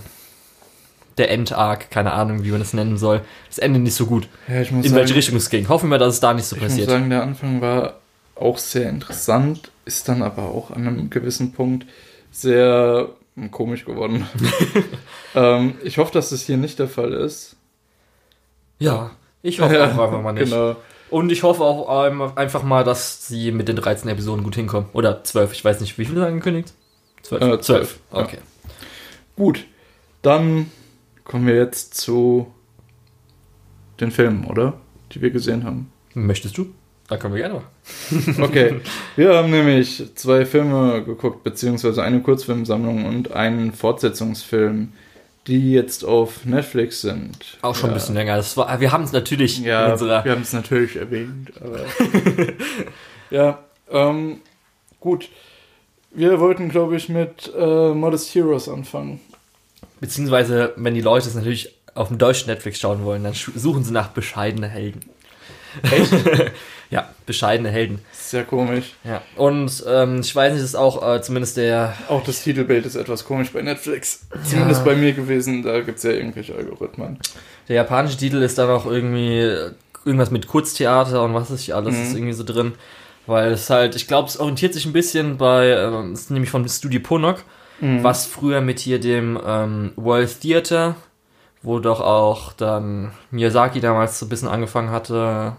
der End-Arc, keine Ahnung, wie man das nennen soll, das Ende nicht so gut. Ja, ich muss In sagen, welche Richtung es ging. Hoffen wir, dass es da nicht so ich muss passiert. sagen, der Anfang war auch sehr interessant, ist dann aber auch an einem gewissen Punkt sehr komisch geworden. [laughs] ähm, ich hoffe, dass das hier nicht der Fall ist. Ja, ich hoffe auch einfach mal nicht. Genau. Und ich hoffe auch ähm, einfach mal, dass sie mit den 13 Episoden gut hinkommen. Oder 12, ich weiß nicht, wie viele angekündigt? 12. Äh, 12, ja. Okay. Gut, dann kommen wir jetzt zu den Filmen, oder? Die wir gesehen haben. Möchtest du? Da können wir gerne machen. [laughs] Okay, wir haben nämlich zwei Filme geguckt, beziehungsweise eine Kurzfilmsammlung und einen Fortsetzungsfilm, die jetzt auf Netflix sind. Auch schon ja. ein bisschen länger. Das war, wir haben es natürlich Ja, unserer. wir haben es natürlich erwähnt, aber. [laughs] ja, ähm, gut. Wir wollten, glaube ich, mit äh, Modest Heroes anfangen. Beziehungsweise, wenn die Leute es natürlich auf dem deutschen Netflix schauen wollen, dann suchen sie nach bescheidene Helden. Echt? [laughs] Ja, bescheidene Helden. Sehr komisch. Ja. Und ähm, ich weiß nicht, ist auch äh, zumindest der. Auch das Titelbild ist etwas komisch bei Netflix. Zumindest bei mir gewesen, da gibt es ja irgendwelche Algorithmen. Der japanische Titel ist dann auch irgendwie äh, irgendwas mit Kurztheater und was ist nicht alles Mhm. ist irgendwie so drin. Weil es halt, ich glaube, es orientiert sich ein bisschen bei, es ist nämlich von Studio Ponok, Mhm. was früher mit hier dem ähm, World Theater, wo doch auch dann Miyazaki damals so ein bisschen angefangen hatte.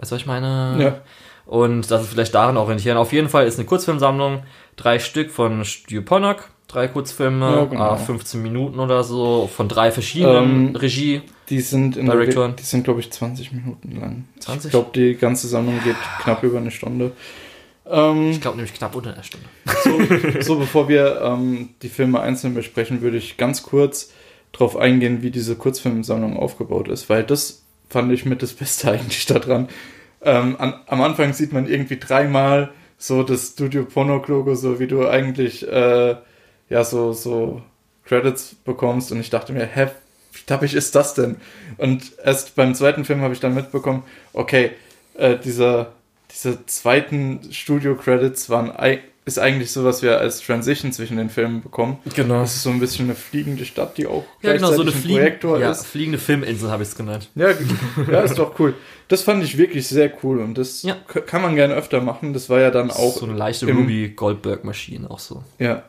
Weißt du, was ich meine? Ja. Und das ist vielleicht daran orientieren. Auf jeden Fall ist eine Kurzfilmsammlung, drei Stück von Studio Ponok, drei Kurzfilme, Ja, genau. ah, 15 Minuten oder so, von drei verschiedenen Ähm, Regie. Die sind in Direktoren. die sind glaube ich 20 Minuten lang. 20? Ich glaube, die ganze Sammlung geht knapp über eine Stunde. Ähm, Ich glaube nämlich knapp unter einer Stunde. so, so, bevor wir ähm, die Filme einzeln besprechen, würde ich ganz kurz darauf eingehen, wie diese Kurzfilmsammlung aufgebaut ist, weil das fand ich mit das Beste [laughs] eigentlich daran. Ähm, an, am Anfang sieht man irgendwie dreimal so das Studio Ponok Logo, so wie du eigentlich äh, ja so so Credits bekommst und ich dachte mir, hä, wie dappig ist das denn? Und erst beim zweiten Film habe ich dann mitbekommen, okay, äh, dieser diese zweiten Studio-Credits waren ei- ist eigentlich so, was wir als Transition zwischen den Filmen bekommen. Genau. Das ist so ein bisschen eine fliegende Stadt, die auch Ja, genau, so eine ein fliegen, Projektor ja, ist. fliegende Filminsel habe ich es genannt. Ja, ja, ist doch cool. Das fand ich wirklich sehr cool und das Ja. kann man gerne öfter machen. Das war ja dann auch so eine leichte im- Ruby Goldberg-Maschine auch so. Ja.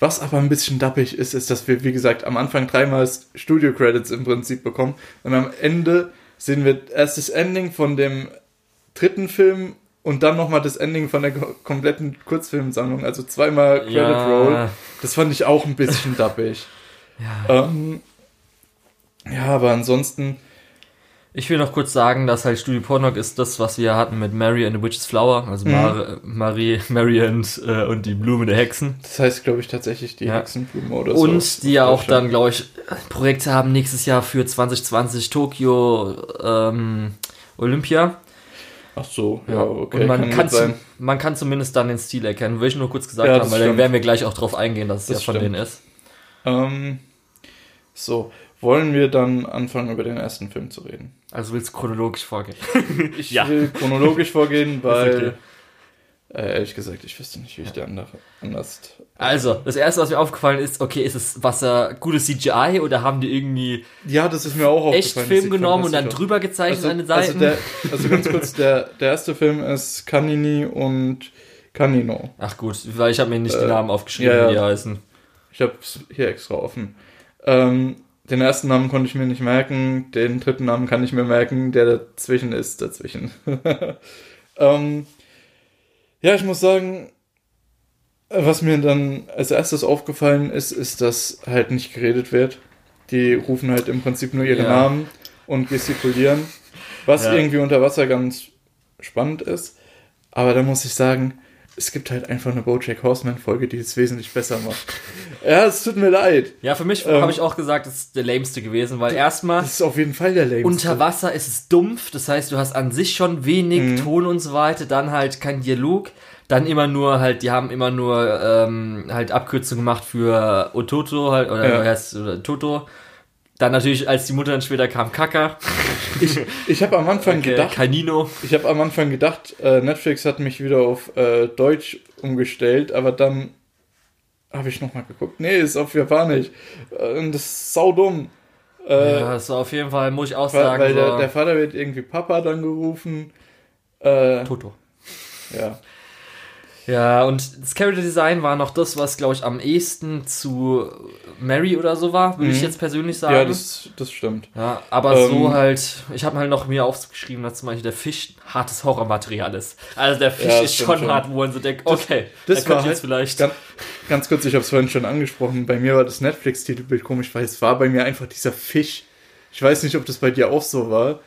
Was aber ein bisschen dappig ist, ist, dass wir, wie gesagt, am Anfang dreimal Studio-Credits im Prinzip bekommen. Und am Ende sehen wir erst das Ending von dem dritten Film und dann nochmal das Ending von der ko- kompletten Kurzfilmsammlung. Also zweimal Credit Roll. Das fand ich auch ein bisschen [laughs] dappig. ja. Ähm, ja, aber ansonsten, Ich will noch kurz sagen, dass halt Studio Pornok ist das, was wir hatten mit Mary and the Witch's Flower, also Mhm. Mar Marie, [laughs] Mary and, äh, und die Blume der Hexen. das heißt, glaube ich, tatsächlich die Ja. Hexenblume oder so. Und die ja auch dann, glaube ich, Projekte haben nächstes Jahr für 2020 Tokio ähm, Olympia. Ach so, ja, okay. Und man kann kann, zu, man kann zumindest dann den Stil erkennen. Will ich nur kurz gesagt Ja, haben, weil dann stimmt. werden wir gleich auch drauf eingehen, dass es Das ja von stimmt. denen ist. Ähm, so, wollen wir dann anfangen, über den ersten Film zu reden? Also willst du chronologisch vorgehen. [laughs] Ich Ja. will chronologisch vorgehen, [laughs] weil, okay. Äh, ehrlich gesagt, ich wüsste nicht, wie ich der andere anders. Also, das erste, was mir aufgefallen ist, okay, ist es Wasser gutes CGI oder haben die irgendwie Ja, das ist mir auch echt aufgefallen. Film das sieht genommen und dann drüber gezeichnet also, an den also, Seiten? der, also ganz kurz, der, der erste Film ist Canini und Canino. Ach gut, weil ich habe mir nicht die Äh, Namen aufgeschrieben, ja, ja. wie die heißen. Ich habe es hier extra offen. Ähm, den ersten Namen konnte ich mir nicht merken, den dritten Namen kann ich mir merken, der dazwischen ist, dazwischen. [laughs] ähm, ja, ich muss sagen, was mir dann als erstes aufgefallen ist, ist, dass halt nicht geredet wird. Die rufen halt im Prinzip nur ihre Ja. Namen und gestikulieren, was Ja. irgendwie unter Wasser ganz spannend ist. Aber da muss ich sagen, es gibt halt einfach eine Bojack Horseman-Folge, die es wesentlich besser macht. ja, es tut mir leid. Ja, für mich Ähm, habe ich auch gesagt, das ist der lameste gewesen, weil erstmal Das ist auf jeden Fall der Lame. unter Wasser ist es dumpf, das heißt, du hast an sich schon wenig Mhm. Ton und so weiter, dann halt kein Dialog, dann immer nur halt, die haben immer nur ähm, halt Abkürzungen gemacht für Ototo halt, oder, Ja. oder Toto. Dann natürlich, als die Mutter dann später kam, Kaka, Ich, ich habe am Anfang okay, gedacht, Canino. ich habe am Anfang gedacht, äh, Netflix hat mich wieder auf äh, Deutsch umgestellt, aber dann habe ich nochmal geguckt. Nee, ist auf Japanisch. Äh, Und das ist saudumm. Äh, ja, das war auf jeden Fall, muss ich auch sagen, weil so, der, der Vater wird irgendwie Papa dann gerufen. Äh, Toto. ja. Ja, und das Character Design war noch das, was, glaube ich, am ehesten zu Mary oder so war, würde ich Mhm. jetzt persönlich sagen. ja, das, das stimmt. Ja, aber Ähm, so halt, ich habe halt noch mir aufgeschrieben, dass zum Beispiel der Fisch hartes Horrormaterial ist. Also der Fisch Ja, ist schon schon. hart, wo man so denkt, okay, das da könnte war ich halt jetzt vielleicht. Ganz, ganz kurz, ich habe es vorhin schon angesprochen. Bei mir war das Netflix-Titelbild komisch, weil es war bei mir einfach dieser Fisch. Ich weiß nicht, ob das bei dir auch so war.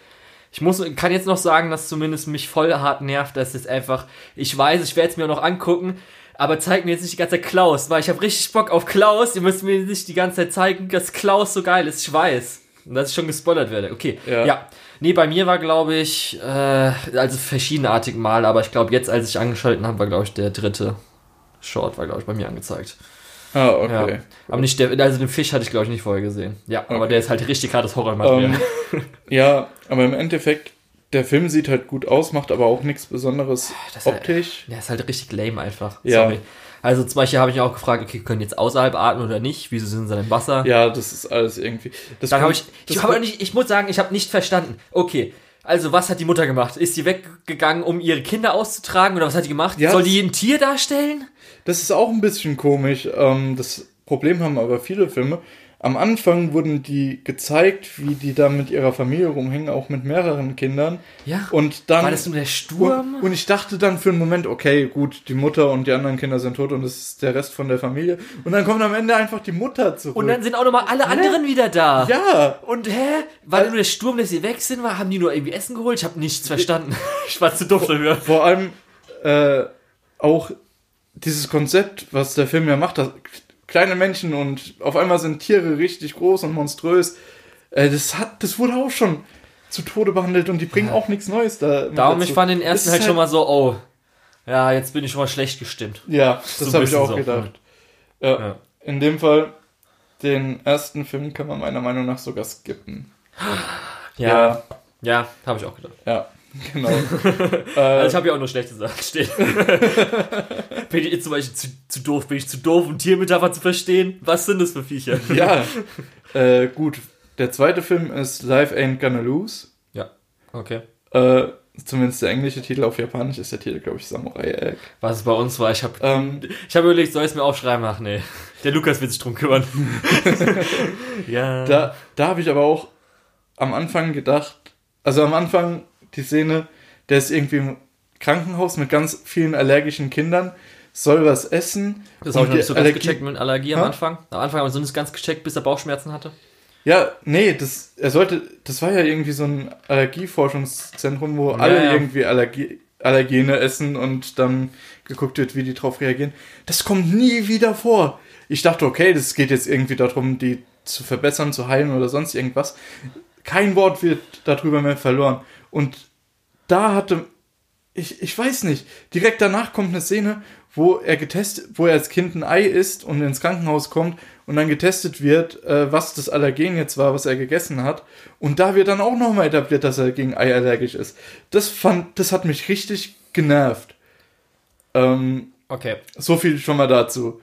Ich muss, kann jetzt noch sagen, dass zumindest mich voll hart nervt, dass es einfach, ich weiß, ich werde es mir auch noch angucken, aber zeig mir jetzt nicht die ganze Zeit Klaus, weil ich habe richtig Bock auf Klaus. Ihr müsst mir nicht die ganze Zeit zeigen, dass Klaus so geil ist. Ich weiß. Und dass ich schon gespoilert werde. Okay. Ja. Ja. Nee, bei mir war, glaube ich, äh, also verschiedenartig mal, aber ich glaube, jetzt, als ich angeschaltet habe, war, glaube ich, der dritte Short, war, glaube ich, bei mir angezeigt. Ah, okay. Ja. Aber nicht der, also den Fisch hatte ich, glaube ich, nicht vorher gesehen. Ja, aber Okay. der ist halt richtig hartes Horrormaterial. Ähm, [laughs] ja, aber im Endeffekt, der Film sieht halt gut aus, macht aber auch nichts Besonderes Das halt- optisch. Der ist halt richtig lame einfach. Ja. Sorry. Also zum Beispiel habe ich auch gefragt, okay, können jetzt außerhalb atmen oder nicht? Wieso sind sie dann im Wasser? Ja, das ist alles irgendwie. Das Dann habe ich, ich, kommt- nicht, ich muss sagen, ich habe nicht verstanden. Okay, also was hat die Mutter gemacht? Ist sie weggegangen, um ihre Kinder auszutragen oder was hat die gemacht? Ja, Soll die ein Tier darstellen? Das ist auch ein bisschen komisch. Ähm, das Problem haben aber viele Filme. Am Anfang wurden die gezeigt, wie die da mit ihrer Familie rumhängen, auch mit mehreren Kindern. Ja. Und dann. War das nur der Sturm? Und, und ich dachte dann für einen Moment, okay, gut, die Mutter und die anderen Kinder sind tot und das ist der Rest von der Familie. Und dann kommt am Ende einfach die Mutter zurück. Und dann sind auch nochmal alle anderen wieder da. ja, Und hä? War nur der Sturm, dass sie weg sind? War, haben die nur irgendwie Essen geholt? Ich habe nichts verstanden. [laughs] Ich war zu doof dafür. vor allem äh, auch dieses Konzept, was der Film ja macht, dass kleine Menschen und auf einmal sind Tiere richtig groß und monströs. Äh, das hat, das wurde auch schon zu Tode behandelt und die bringen auch nichts Neues da. Darum, dazu. ich fand den ersten Das halt schon mal so, oh, ja, jetzt bin ich schon mal schlecht gestimmt. Ja, das So habe ich auch so. gedacht. Ja, Ja. In dem Fall, den ersten Film kann man meiner Meinung nach sogar skippen. Ja, ja, habe ich auch gedacht. ja, [laughs] genau. [laughs] Also äh, ich habe ja auch nur schlechte Sachen stehen. [laughs] bin ich zum Beispiel zu, zu doof? Bin ich zu doof, um Tiermetapher zu verstehen? Was sind das für Viecher? ja, äh, gut. Der zweite Film ist Life Ain't Gonna Lose. Ja, okay. Äh, zumindest der englische Titel auf Japanisch ist der Titel, glaube ich, Samurai Egg. Was es bei uns war, ich habe Ähm, ich hab überlegt, soll ich es mir aufschreiben? Ach nee, der Lukas wird sich drum kümmern. ja. da da habe ich aber auch am Anfang gedacht, also am Anfang die Szene, der ist irgendwie im Krankenhaus mit ganz vielen allergischen Kindern, soll was essen. das habe ich noch nicht so ganz Allergie- gecheckt mit Allergie am Ha? Anfang. Am Anfang haben wir so nicht ganz gecheckt, bis er Bauchschmerzen hatte. Ja, nee, das, er sollte, das war ja irgendwie so ein Allergieforschungszentrum, wo alle ja. irgendwie Allergie, Allergene essen und dann geguckt wird, wie die drauf reagieren. Das kommt nie wieder vor. Ich dachte, okay, das geht jetzt irgendwie darum, die zu verbessern, zu heilen oder sonst irgendwas. Kein Wort wird darüber mehr verloren. Und da hatte ich, ich weiß nicht. Direkt danach kommt eine Szene, wo er getestet, wo er als Kind ein Ei isst und ins Krankenhaus kommt und dann getestet wird, äh, was das Allergen jetzt war, was er gegessen hat. Und da wird dann auch nochmal etabliert, dass er gegen Ei allergisch ist. Das fand, das hat mich richtig genervt. Ähm, Okay. so viel schon mal dazu.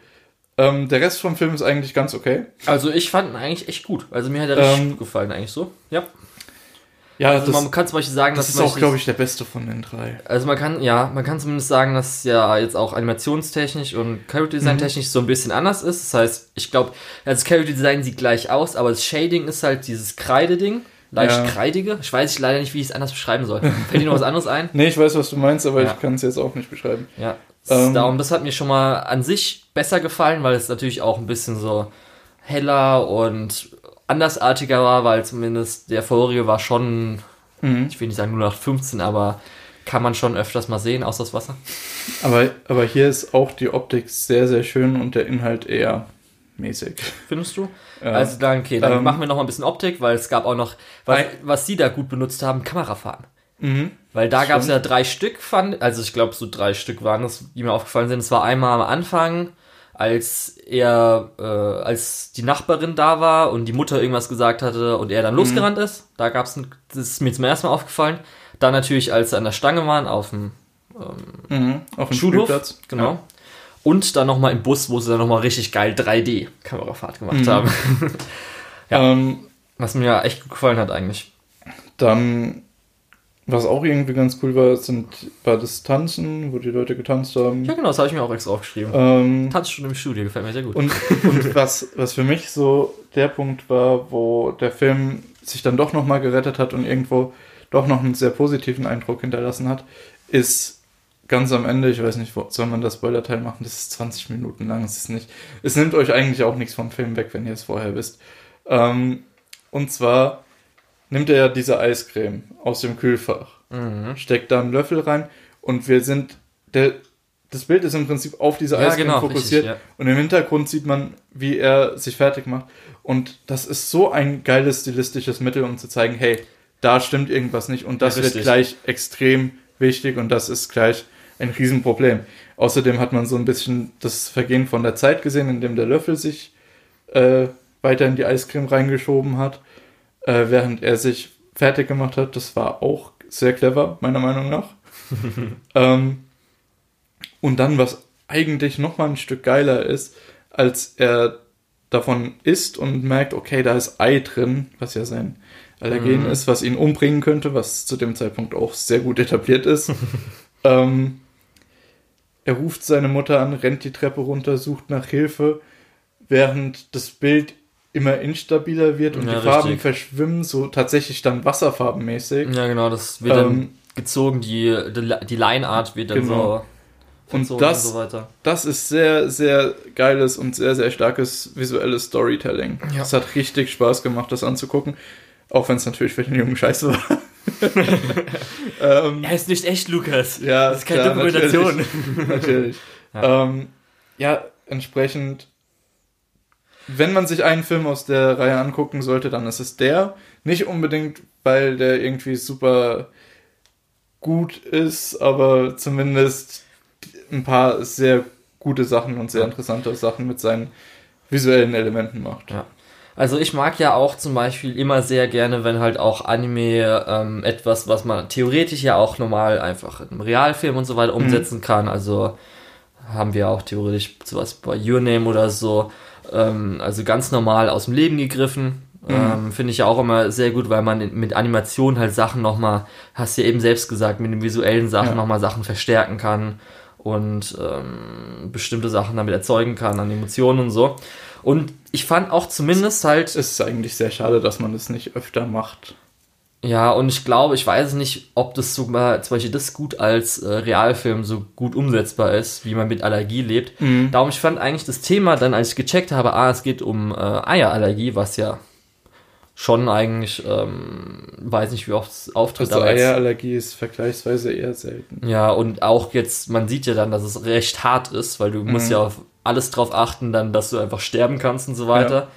Ähm, der Rest vom Film ist eigentlich ganz okay. Also ich fand ihn eigentlich echt gut. Also mir hat er richtig Ähm, gut gefallen eigentlich so. Ja. Ja, Also das, man kann zum Beispiel sagen, das dass ist auch, glaube ich, der beste von den drei. Also man kann, ja, man kann zumindest sagen, dass ja jetzt auch animationstechnisch und Character Design technisch so ein bisschen anders ist. Das heißt, ich glaube, das Character Design sieht gleich aus, aber das Shading ist halt dieses Kreideding. Leicht Ja. kreidige. Ich weiß leider nicht, wie ich es anders beschreiben soll. Fällt dir noch was anderes ein? [laughs] Nee, ich weiß, was du meinst, aber Ja. ich kann es jetzt auch nicht beschreiben. Ja. Ähm. Darum, das hat mir schon mal an sich besser gefallen, weil es natürlich auch ein bisschen so heller und andersartiger war, weil zumindest der vorige war schon, Mhm. ich will nicht sagen nur nach 15, aber kann man schon öfters mal sehen, außer das Wasser. Aber, aber hier ist auch die Optik sehr, sehr schön und der Inhalt eher mäßig. Findest du? Ja. Also dann, okay, dann Ähm. machen wir noch mal ein bisschen Optik, weil es gab auch noch, was, was sie da gut benutzt haben, Kamerafahren. Mhm. Weil da gab es ja drei Stück, fand, also ich glaube so drei Stück waren das, die mir aufgefallen sind. Es war einmal am Anfang, als er, äh, als die Nachbarin da war und die Mutter irgendwas gesagt hatte und er Mhm. dann losgerannt ist. Da gab es, das ist mir zum ersten Mal aufgefallen. Dann natürlich, als sie an der Stange waren auf dem Mhm. Auf dem Schulhof, Spielplatz. genau. Und dann nochmal im Bus, wo sie dann nochmal richtig geil 3D-Kamerafahrt gemacht Mhm. haben. Ja. [laughs] Ja. Ähm, Was mir ja echt gut gefallen hat eigentlich. dann, was auch irgendwie ganz cool war, sind, war das Tanzen, wo die Leute getanzt haben. Ja genau, das habe ich mir auch extra aufgeschrieben. Ähm, Tanzstunde im Studio, gefällt mir sehr gut. Und, und [laughs] was, was für mich so der Punkt war, wo der Film sich dann doch nochmal gerettet hat und irgendwo doch noch einen sehr positiven Eindruck hinterlassen hat, ist ganz am Ende, ich weiß nicht, wo, soll man das Spoiler-Teil machen? Das ist 20 Minuten lang, es ist nicht. Es nimmt euch eigentlich auch nichts vom Film weg, wenn ihr es vorher wisst. Ähm, und zwar nimmt er ja diese Eiscreme aus dem Kühlfach Mhm. steckt da einen Löffel rein und wir sind, der, das Bild ist im Prinzip auf diese Ja, Eiscreme genau, fokussiert richtig, ja. und im Hintergrund sieht man, wie er sich fertig macht und das ist so ein geiles stilistisches Mittel, um zu zeigen, hey, da stimmt irgendwas nicht und das Ja, wird gleich extrem wichtig und das ist gleich ein Riesenproblem. Außerdem hat man so ein bisschen das Vergehen von der Zeit gesehen, in dem der Löffel sich äh, weiter in die Eiscreme reingeschoben hat, äh, während er sich fertig gemacht hat. Das war auch sehr clever, meiner Meinung nach. [laughs] ähm, und dann, was eigentlich noch mal ein Stück geiler ist, als er davon isst und merkt, okay, da ist Ei drin, was ja sein Allergen Mhm. ist, was ihn umbringen könnte, was zu dem Zeitpunkt auch sehr gut etabliert ist. [laughs] ähm, er ruft seine Mutter an, rennt die Treppe runter, sucht nach Hilfe, während das Bild immer instabiler wird und Ja, die Farben richtig. verschwimmen, so tatsächlich dann wasserfarbenmäßig. Ja, genau, das wird dann Ähm, gezogen, die, die, die Lineart wird dann Genau. so Und das- und so weiter. Das ist sehr, sehr geiles und sehr, sehr starkes visuelles Storytelling. Ja. Es hat richtig Spaß gemacht, das anzugucken. Auch wenn es natürlich für den Jungen scheiße war. [laughs] ähm, Er ist nicht echt, Lukas. ja, das ist keine klar, Dokumentation. Natürlich. [laughs] natürlich. Ja. Ähm, ja, entsprechend, wenn man sich einen Film aus der Reihe angucken sollte, dann ist es der. Nicht unbedingt, weil der irgendwie super gut ist, aber zumindest ein paar sehr gute Sachen und sehr interessante Sachen mit seinen visuellen Elementen macht. Ja. Also ich mag ja auch zum Beispiel immer sehr gerne, wenn halt auch Anime ähm, etwas, was man theoretisch ja auch normal einfach im Realfilm und so weiter umsetzen kann. Also haben wir auch theoretisch sowas bei Your Name oder so. Ähm, also ganz normal aus dem Leben gegriffen. Ähm, Finde ich ja auch immer sehr gut, weil man mit Animation halt Sachen nochmal, hast du ja eben selbst gesagt, mit den visuellen Sachen Ja. nochmal Sachen verstärken kann und ähm, bestimmte Sachen damit erzeugen kann an Emotionen und so. Und ich fand auch zumindest halt, Es ist eigentlich sehr schade, dass man das nicht öfter macht. Ja, und ich glaube, ich weiß nicht, ob das sogar zum Beispiel das gut als äh, Realfilm so gut umsetzbar ist, wie man mit Allergie lebt. Mhm. Darum, ich fand eigentlich das Thema dann, als ich gecheckt habe, ah, es geht um äh, Eierallergie, was ja schon eigentlich, ähm, weiß nicht, wie oft es auftritt, Also Eierallergie ist vergleichsweise eher selten. ja, und auch jetzt, man sieht ja dann, dass es recht hart ist, weil du musst Mhm. ja auf alles drauf achten, dann, dass du einfach sterben kannst und so weiter.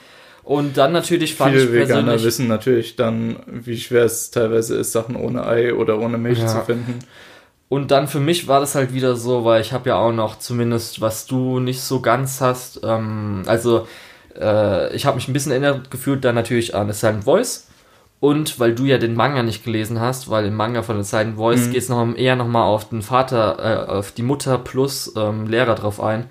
Und dann natürlich fand Viele ich Veganer persönlich, wissen natürlich dann, wie schwer es teilweise ist, Sachen ohne Ei oder ohne Milch Ja. zu finden. Und dann für mich war das halt wieder so, weil ich habe ja auch noch zumindest, was du nicht so ganz hast, ähm, also äh, ich habe mich ein bisschen erinnert gefühlt dann natürlich an The Silent Voice. Und weil du ja den Manga nicht gelesen hast, weil im Manga von The Silent Voice Mhm. geht es noch eher nochmal auf den Vater, äh, auf die Mutter plus ähm, Lehrer drauf ein.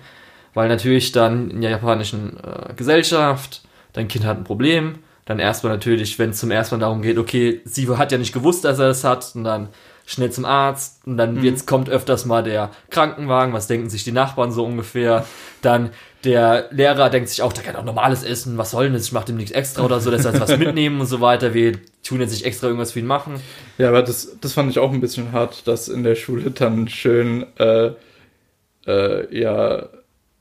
Weil natürlich dann in der japanischen äh, Gesellschaft, dein Kind hat ein Problem, dann erstmal natürlich, wenn es zum ersten Mal darum geht, okay, sie hat ja nicht gewusst, dass er es hat, und dann schnell zum Arzt, und dann jetzt kommt öfters mal der Krankenwagen, was denken sich die Nachbarn so ungefähr, dann der Lehrer denkt sich auch, der kann auch normales Essen, was soll denn das, ich mach dem nichts extra oder so, lässt er jetzt was [laughs] mitnehmen und so weiter, wir tun jetzt nicht extra irgendwas für ihn machen. Ja, aber das, das fand ich auch ein bisschen hart, dass in der Schule dann schön, äh, äh, ja,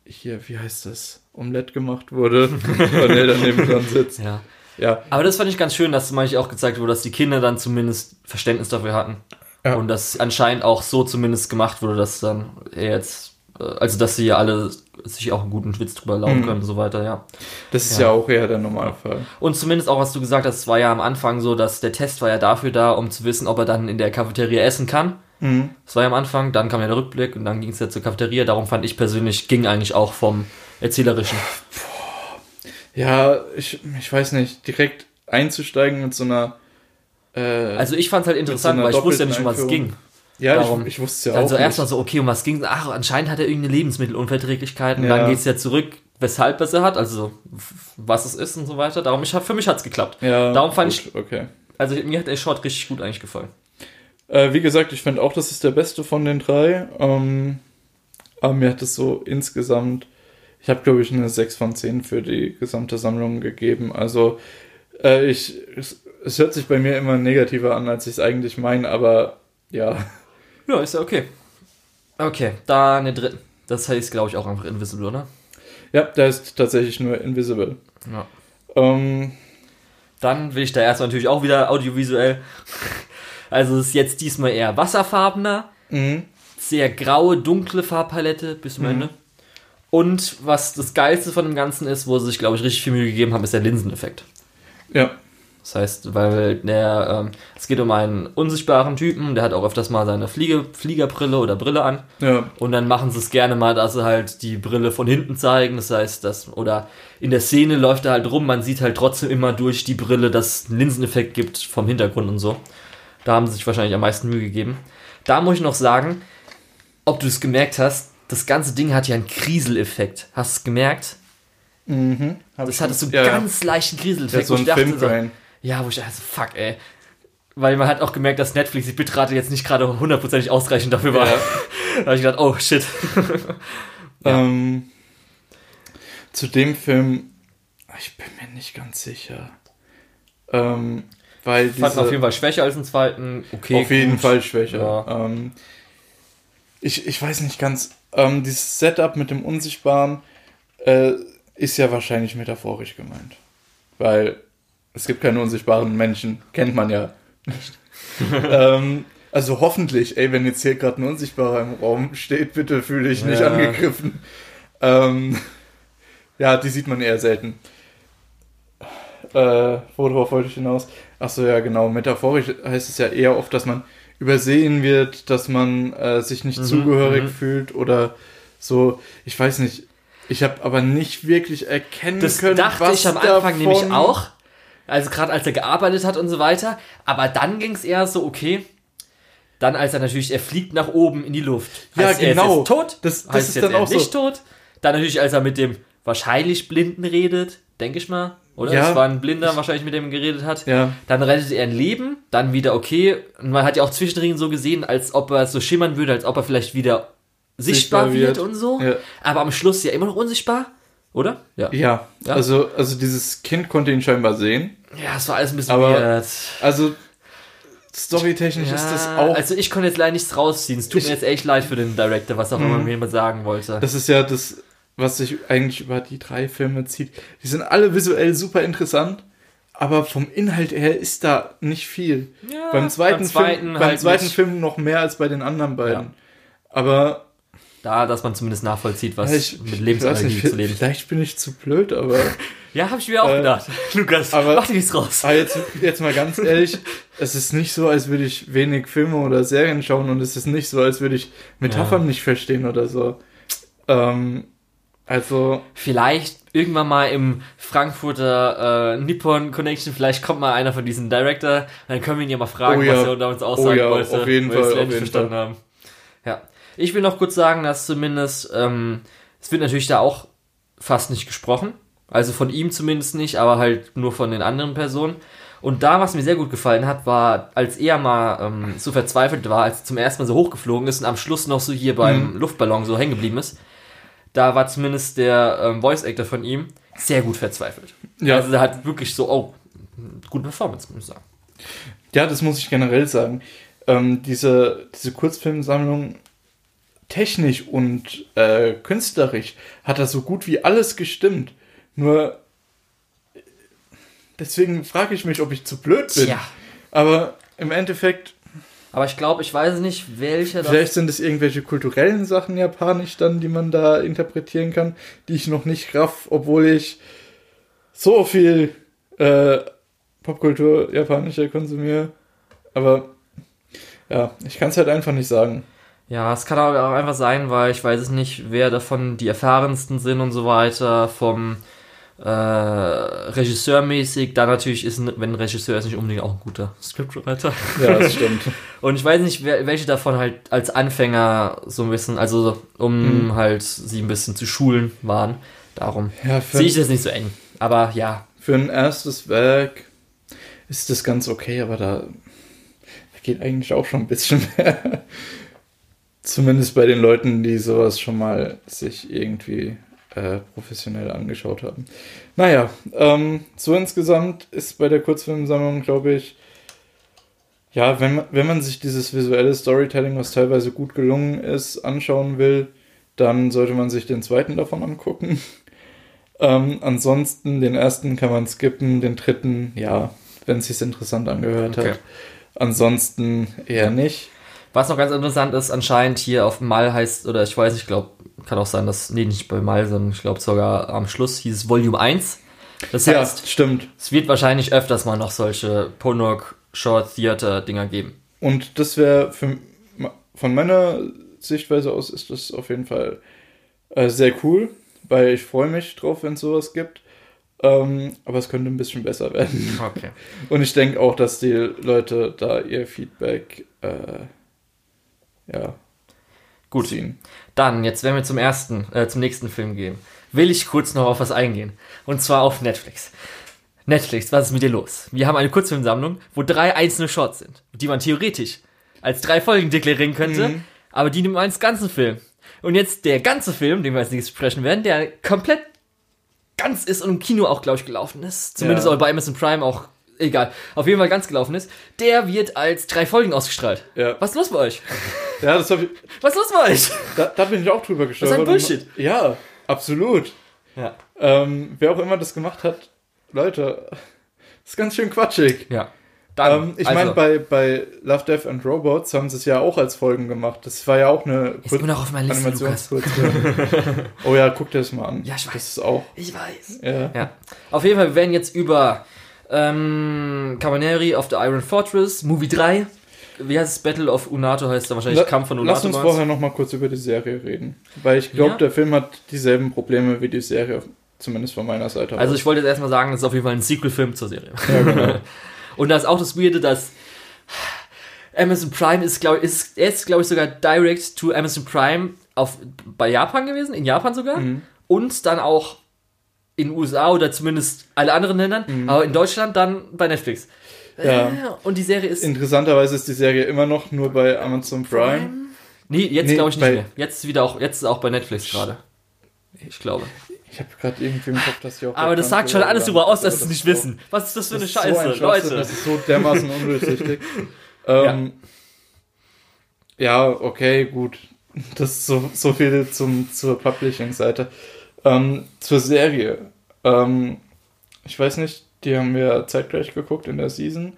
hier, wie heißt das, Omelette gemacht wurde, weil er daneben dran sitzt. Ja. Ja, Aber das fand ich ganz schön, dass manchmal auch gezeigt wurde, dass die Kinder dann zumindest Verständnis dafür hatten. Ja. Und dass anscheinend auch so zumindest gemacht wurde, dass dann er jetzt, äh, also dass sie ja alle sich auch einen guten Witz drüber laufen Mhm. können und so weiter, ja. das ist Ja. ja, auch eher der Normalfall. Und zumindest auch, was du gesagt hast, es war ja am Anfang so, dass der Test war ja dafür da, um zu wissen, ob er dann in der Cafeteria essen kann. Mhm. Das war ja am Anfang, dann kam ja der Rückblick und dann ging es ja zur Cafeteria. Darum fand ich persönlich, ging eigentlich auch vom Erzählerischen. Ja, ich, ich weiß nicht, direkt einzusteigen mit so einer, äh, Also ich fand es halt interessant, einer weil ich wusste ja nicht, um was es ging. Ja, darum- ich, ich wusste es ja auch Also erstmal so, okay, um was ging Ach, anscheinend hat er irgendeine Lebensmittelunverträglichkeit und Ja. dann geht's ja zurück, weshalb er sie hat, also was es ist und so weiter. Darum, ich für mich hat's geklappt. ja, darum fand gut, okay. Also mir hat der Short richtig gut eigentlich gefallen. Äh, wie gesagt, ich finde auch, das ist der beste von den drei. Ähm, aber mir hat es so insgesamt, ich habe glaube ich eine 6 von 10 für die gesamte Sammlung gegeben. Also äh, ich, es, es hört sich bei mir immer negativer an, als ich es eigentlich meine, aber ja. Ja, ist ja okay. Okay, dann den dritten. Das heißt, glaube ich, auch einfach Invisible, oder? Ja, der ist tatsächlich nur Invisible. Ja. Ähm, Dann will ich da erstmal natürlich auch wieder audiovisuell. Also es ist jetzt diesmal eher wasserfarbener, mhm. sehr graue, dunkle Farbpalette bis zum Mhm. Ende. Und was das Geilste von dem Ganzen ist, wo sie sich, glaube ich, richtig viel Mühe gegeben haben, ist der Linseneffekt. Ja, Das heißt, weil der, ähm, es geht um einen unsichtbaren Typen, der hat auch öfters mal seine Fliege, Fliegerbrille oder Brille an. ja, Und dann machen sie es gerne mal, dass sie halt die Brille von hinten zeigen. Das heißt, dass, oder in der Szene läuft er halt rum, man sieht halt trotzdem immer durch die Brille, dass es einen Linseneffekt gibt vom Hintergrund und so. Da haben sie sich wahrscheinlich am meisten Mühe gegeben. Da muss ich noch sagen, ob du es gemerkt hast, das ganze Ding hat ja einen Kriseleffekt. Hast du es gemerkt? mhm. Das hatte so ja, ganz leichten ja. Kriseleffekt. so wo ein ich dachte so, ja, wo ich dachte, so, fuck, ey. Weil man hat auch gemerkt, dass Netflix die Bitrate jetzt nicht gerade hundertprozentig ausreichend dafür war. Ja. [laughs] da habe ich gedacht, oh shit. [laughs] Ja. Ähm, zu dem Film, ich bin mir nicht ganz sicher. Ähm, weil Ich fand auf jeden Fall schwächer als den zweiten. Okay. auf jeden gut. Fall schwächer. Ja. Ähm, ich, ich weiß nicht ganz, ähm, dieses Setup mit dem Unsichtbaren äh, ist ja wahrscheinlich metaphorisch gemeint. Weil es gibt keine unsichtbaren Menschen, kennt man ja. [laughs] ähm, also hoffentlich, ey, wenn jetzt hier gerade ein Unsichtbarer im Raum steht, bitte fühle ich nicht Ja. angegriffen. Ähm, [laughs] ja, die sieht man eher selten. Äh, worauf wollte ich hinaus? Achso, ja, genau. Metaphorisch heißt es ja eher oft, dass man übersehen wird, dass man äh, sich nicht Mhm, zugehörig mhm. fühlt oder so. Ich weiß nicht. Ich habe aber nicht wirklich erkennen Das können, dachte was ich am Anfang nämlich auch. Also gerade als er gearbeitet hat und so weiter. Aber dann ging es eher so, okay. Dann als er natürlich, er fliegt nach oben in die Luft. Ja, Heißt, Er ist genau. tot. Das- das heißt ist jetzt, dann er auch so. nicht tot. Dann natürlich, als er mit dem wahrscheinlich Blinden redet, denke ich mal. Oder? Ja. Es war ein Blinder wahrscheinlich, mit dem er geredet hat. Ja, Dann rettet er ein Leben, dann wieder okay. Und man hat ja auch zwischendrin so gesehen, als ob er so schimmern würde, als ob er vielleicht wieder sichtbar, Sichtbar wird. und so. ja. Aber am Schluss ja immer noch unsichtbar, oder? Ja. Ja, Ja. Also, also dieses Kind konnte ihn scheinbar sehen. Ja, es war alles ein bisschen Aber weird. Also storytechnisch ist das Ja, auch. Also ich konnte jetzt leider nichts rausziehen. Es tut Ich- mir jetzt echt leid für den Director, was auch immer Mhm. mir jemand sagen wollte. das ist ja das, was sich eigentlich über die drei Filme zieht. Die sind alle visuell super interessant, aber vom Inhalt her ist da nicht viel. Ja, beim zweiten, beim zweiten Film, halt beim zweiten nicht. Film noch mehr als bei den anderen beiden. Ja. Aber Da, dass man zumindest nachvollzieht, was ja, ich, mit Lebensenergie nicht, zu leben. vielleicht bin ich zu blöd, aber [laughs] Ja, habe ich mir auch Äh, gedacht. [laughs] Lukas, aber- mach dir nichts raus. Aber jetzt, jetzt mal ganz ehrlich, es ist nicht so, als würde ich wenig Filme oder Serien schauen und es ist nicht so, als würde ich Metaphern nicht verstehen oder so. Ähm, also, Vielleicht irgendwann mal im Frankfurter äh, Nippon Connection, vielleicht kommt mal einer von diesen Director, dann können wir ihn ja mal fragen, Oh ja. was er uns Oh aussagen ja, wollte. auf jeden weil wir es Fall, auf endlich jeden verstanden haben. Ja. Ich will noch kurz sagen, dass zumindest, ähm, es wird natürlich da auch fast nicht gesprochen. Also von ihm zumindest nicht, aber halt nur von den anderen Personen. Und da, was mir sehr gut gefallen hat, war, als er mal ähm, so verzweifelt war, als er zum ersten Mal so hochgeflogen ist und am Schluss noch so hier beim Luftballon so hängen geblieben ist, da war zumindest der ähm, Voice Actor von ihm sehr gut verzweifelt. Ja. Also der hat wirklich so, oh, gute Performance, muss ich sagen. ja, das muss ich generell sagen. Ähm, diese, diese Kurzfilmsammlung, technisch und äh, künstlerisch, hat da so gut wie alles gestimmt. Nur, deswegen frage ich mich, ob ich zu blöd bin. Tja. Aber im Endeffekt Aber ich glaube, ich weiß nicht, welcher das Vielleicht sind es irgendwelche kulturellen Sachen japanisch dann, die man da interpretieren kann, die ich noch nicht raff, obwohl ich so viel äh, Popkultur japanischer konsumiere. Aber ja, ich kann es halt einfach nicht sagen. Ja, es kann aber auch einfach sein, weil ich weiß es nicht, wer davon die erfahrensten sind und so weiter, vom äh, Regisseur mäßig. Da natürlich ist, ein- wenn ein Regisseur ist, nicht unbedingt auch ein guter Scriptwriter. [laughs] Ja, das stimmt. [laughs] Und ich weiß nicht, wer, welche davon halt als Anfänger so ein bisschen, also um halt sie ein bisschen zu schulen waren. Darum Ja, sehe ich das nicht so eng. Aber ja, für ein erstes Werk ist das ganz okay, aber da, da geht eigentlich auch schon ein bisschen [laughs] mehr. Zumindest bei den Leuten, die sowas schon mal sich irgendwie äh, professionell angeschaut haben. Naja, ähm, so insgesamt ist bei der Kurzfilmsammlung, glaube ich, ja, wenn man, wenn man sich dieses visuelle Storytelling, was teilweise gut gelungen ist, anschauen will, dann sollte man sich den zweiten davon angucken. [laughs] Ähm, ansonsten, den ersten kann man skippen, den dritten, ja, wenn es sich interessant angehört Okay. hat. Ansonsten eher nicht. Was noch ganz interessant ist, anscheinend hier auf Mal heißt, oder ich weiß nicht, ich glaube, kann auch sein, dass, nee, nicht bei Mal, sondern ich glaube sogar am Schluss hieß es Volume 1. Das Ja, heißt, stimmt. es wird wahrscheinlich öfters mal noch solche Ponok Short Theater Dinger geben. Und das wäre von meiner Sichtweise aus ist das auf jeden Fall äh, sehr cool, weil ich freue mich drauf, wenn es sowas gibt. Ähm, aber es könnte ein bisschen besser werden. Okay. [laughs] Und ich denke auch, dass die Leute da ihr Feedback äh, ja, Gut. ziehen. Dann, jetzt wenn wir zum ersten, äh, zum nächsten Film gehen, will ich kurz noch auf was eingehen. Und zwar auf Netflix. Netflix, was ist mit dir los? Wir haben eine Kurzfilmsammlung, wo drei einzelne Shorts sind, die man theoretisch als drei Folgen deklarieren könnte, Mhm. aber die nimmt man als ganzen Film. Und jetzt der ganze Film, den wir als nächstes sprechen werden, der komplett ganz ist und im Kino auch, glaube ich, gelaufen ist. Zumindest Ja. auch bei Amazon Prime auch, egal. Auf jeden Fall ganz gelaufen ist. Der wird als drei Folgen ausgestrahlt. Ja. Was ist los bei euch? Ja, das hab ich, Was ist los bei euch? da, da bin ich auch drüber gestolpert. ein Bullshit. Ja, absolut. Ja. Ähm, wer auch immer das gemacht hat, Leute, das ist ganz schön quatschig. Ja. Dann, Ähm, ich also, meine, bei, bei Love, Death and Robots haben sie es ja auch als Folgen gemacht. Das war ja auch eine Ist immer noch auf meiner Liste, [laughs] oh ja, guck dir das mal an. Ja, ich weiß. Das ist auch. Ich weiß. Ja. Ja. Auf jeden Fall, wir werden jetzt über ähm, Cabaneri of the Iron Fortress, Movie 3. Wie heißt es? Battle of Unato heißt da wahrscheinlich La- Kampf von Unato. Lass uns vorher noch mal kurz über die Serie reden. Weil ich glaube, Ja? der Film hat dieselben Probleme wie die Serie, zumindest von meiner Seite Also aus. ich wollte jetzt erstmal sagen, das ist auf jeden Fall ein Sequel-Film zur Serie. Ja, genau. [laughs] Und da ist auch das Weirde, dass Amazon Prime ist, glaube ist, ist, glaube ich, sogar direct to Amazon Prime auf, bei Japan gewesen, in Japan sogar. Mhm. Und dann auch in den USA oder zumindest alle anderen Ländern, aber in Deutschland dann bei Netflix. Mhm. Ja. Äh, Und die Serie ist. Interessanterweise ist die Serie immer noch nur bei Amazon Prime. Nee, jetzt Nee, glaube ich nicht mehr. Jetzt ist wieder auch, jetzt ist auch bei Netflix gerade. Ich glaube. Ich habe gerade irgendwie im Kopf, dass die auch. Aber das sagt schon alles darüber aus, dass sie es nicht auch- wissen. Was ist das für eine Das so Scheiße, Schwachsinn, Leute? Das ist so dermaßen [laughs] undurchsichtig. ähm, ja. okay, gut. Das ist so, so viel zum, zur Publishing-Seite. Ähm, zur Serie. Ähm, ich weiß nicht, die haben wir zeitgleich geguckt in der Season.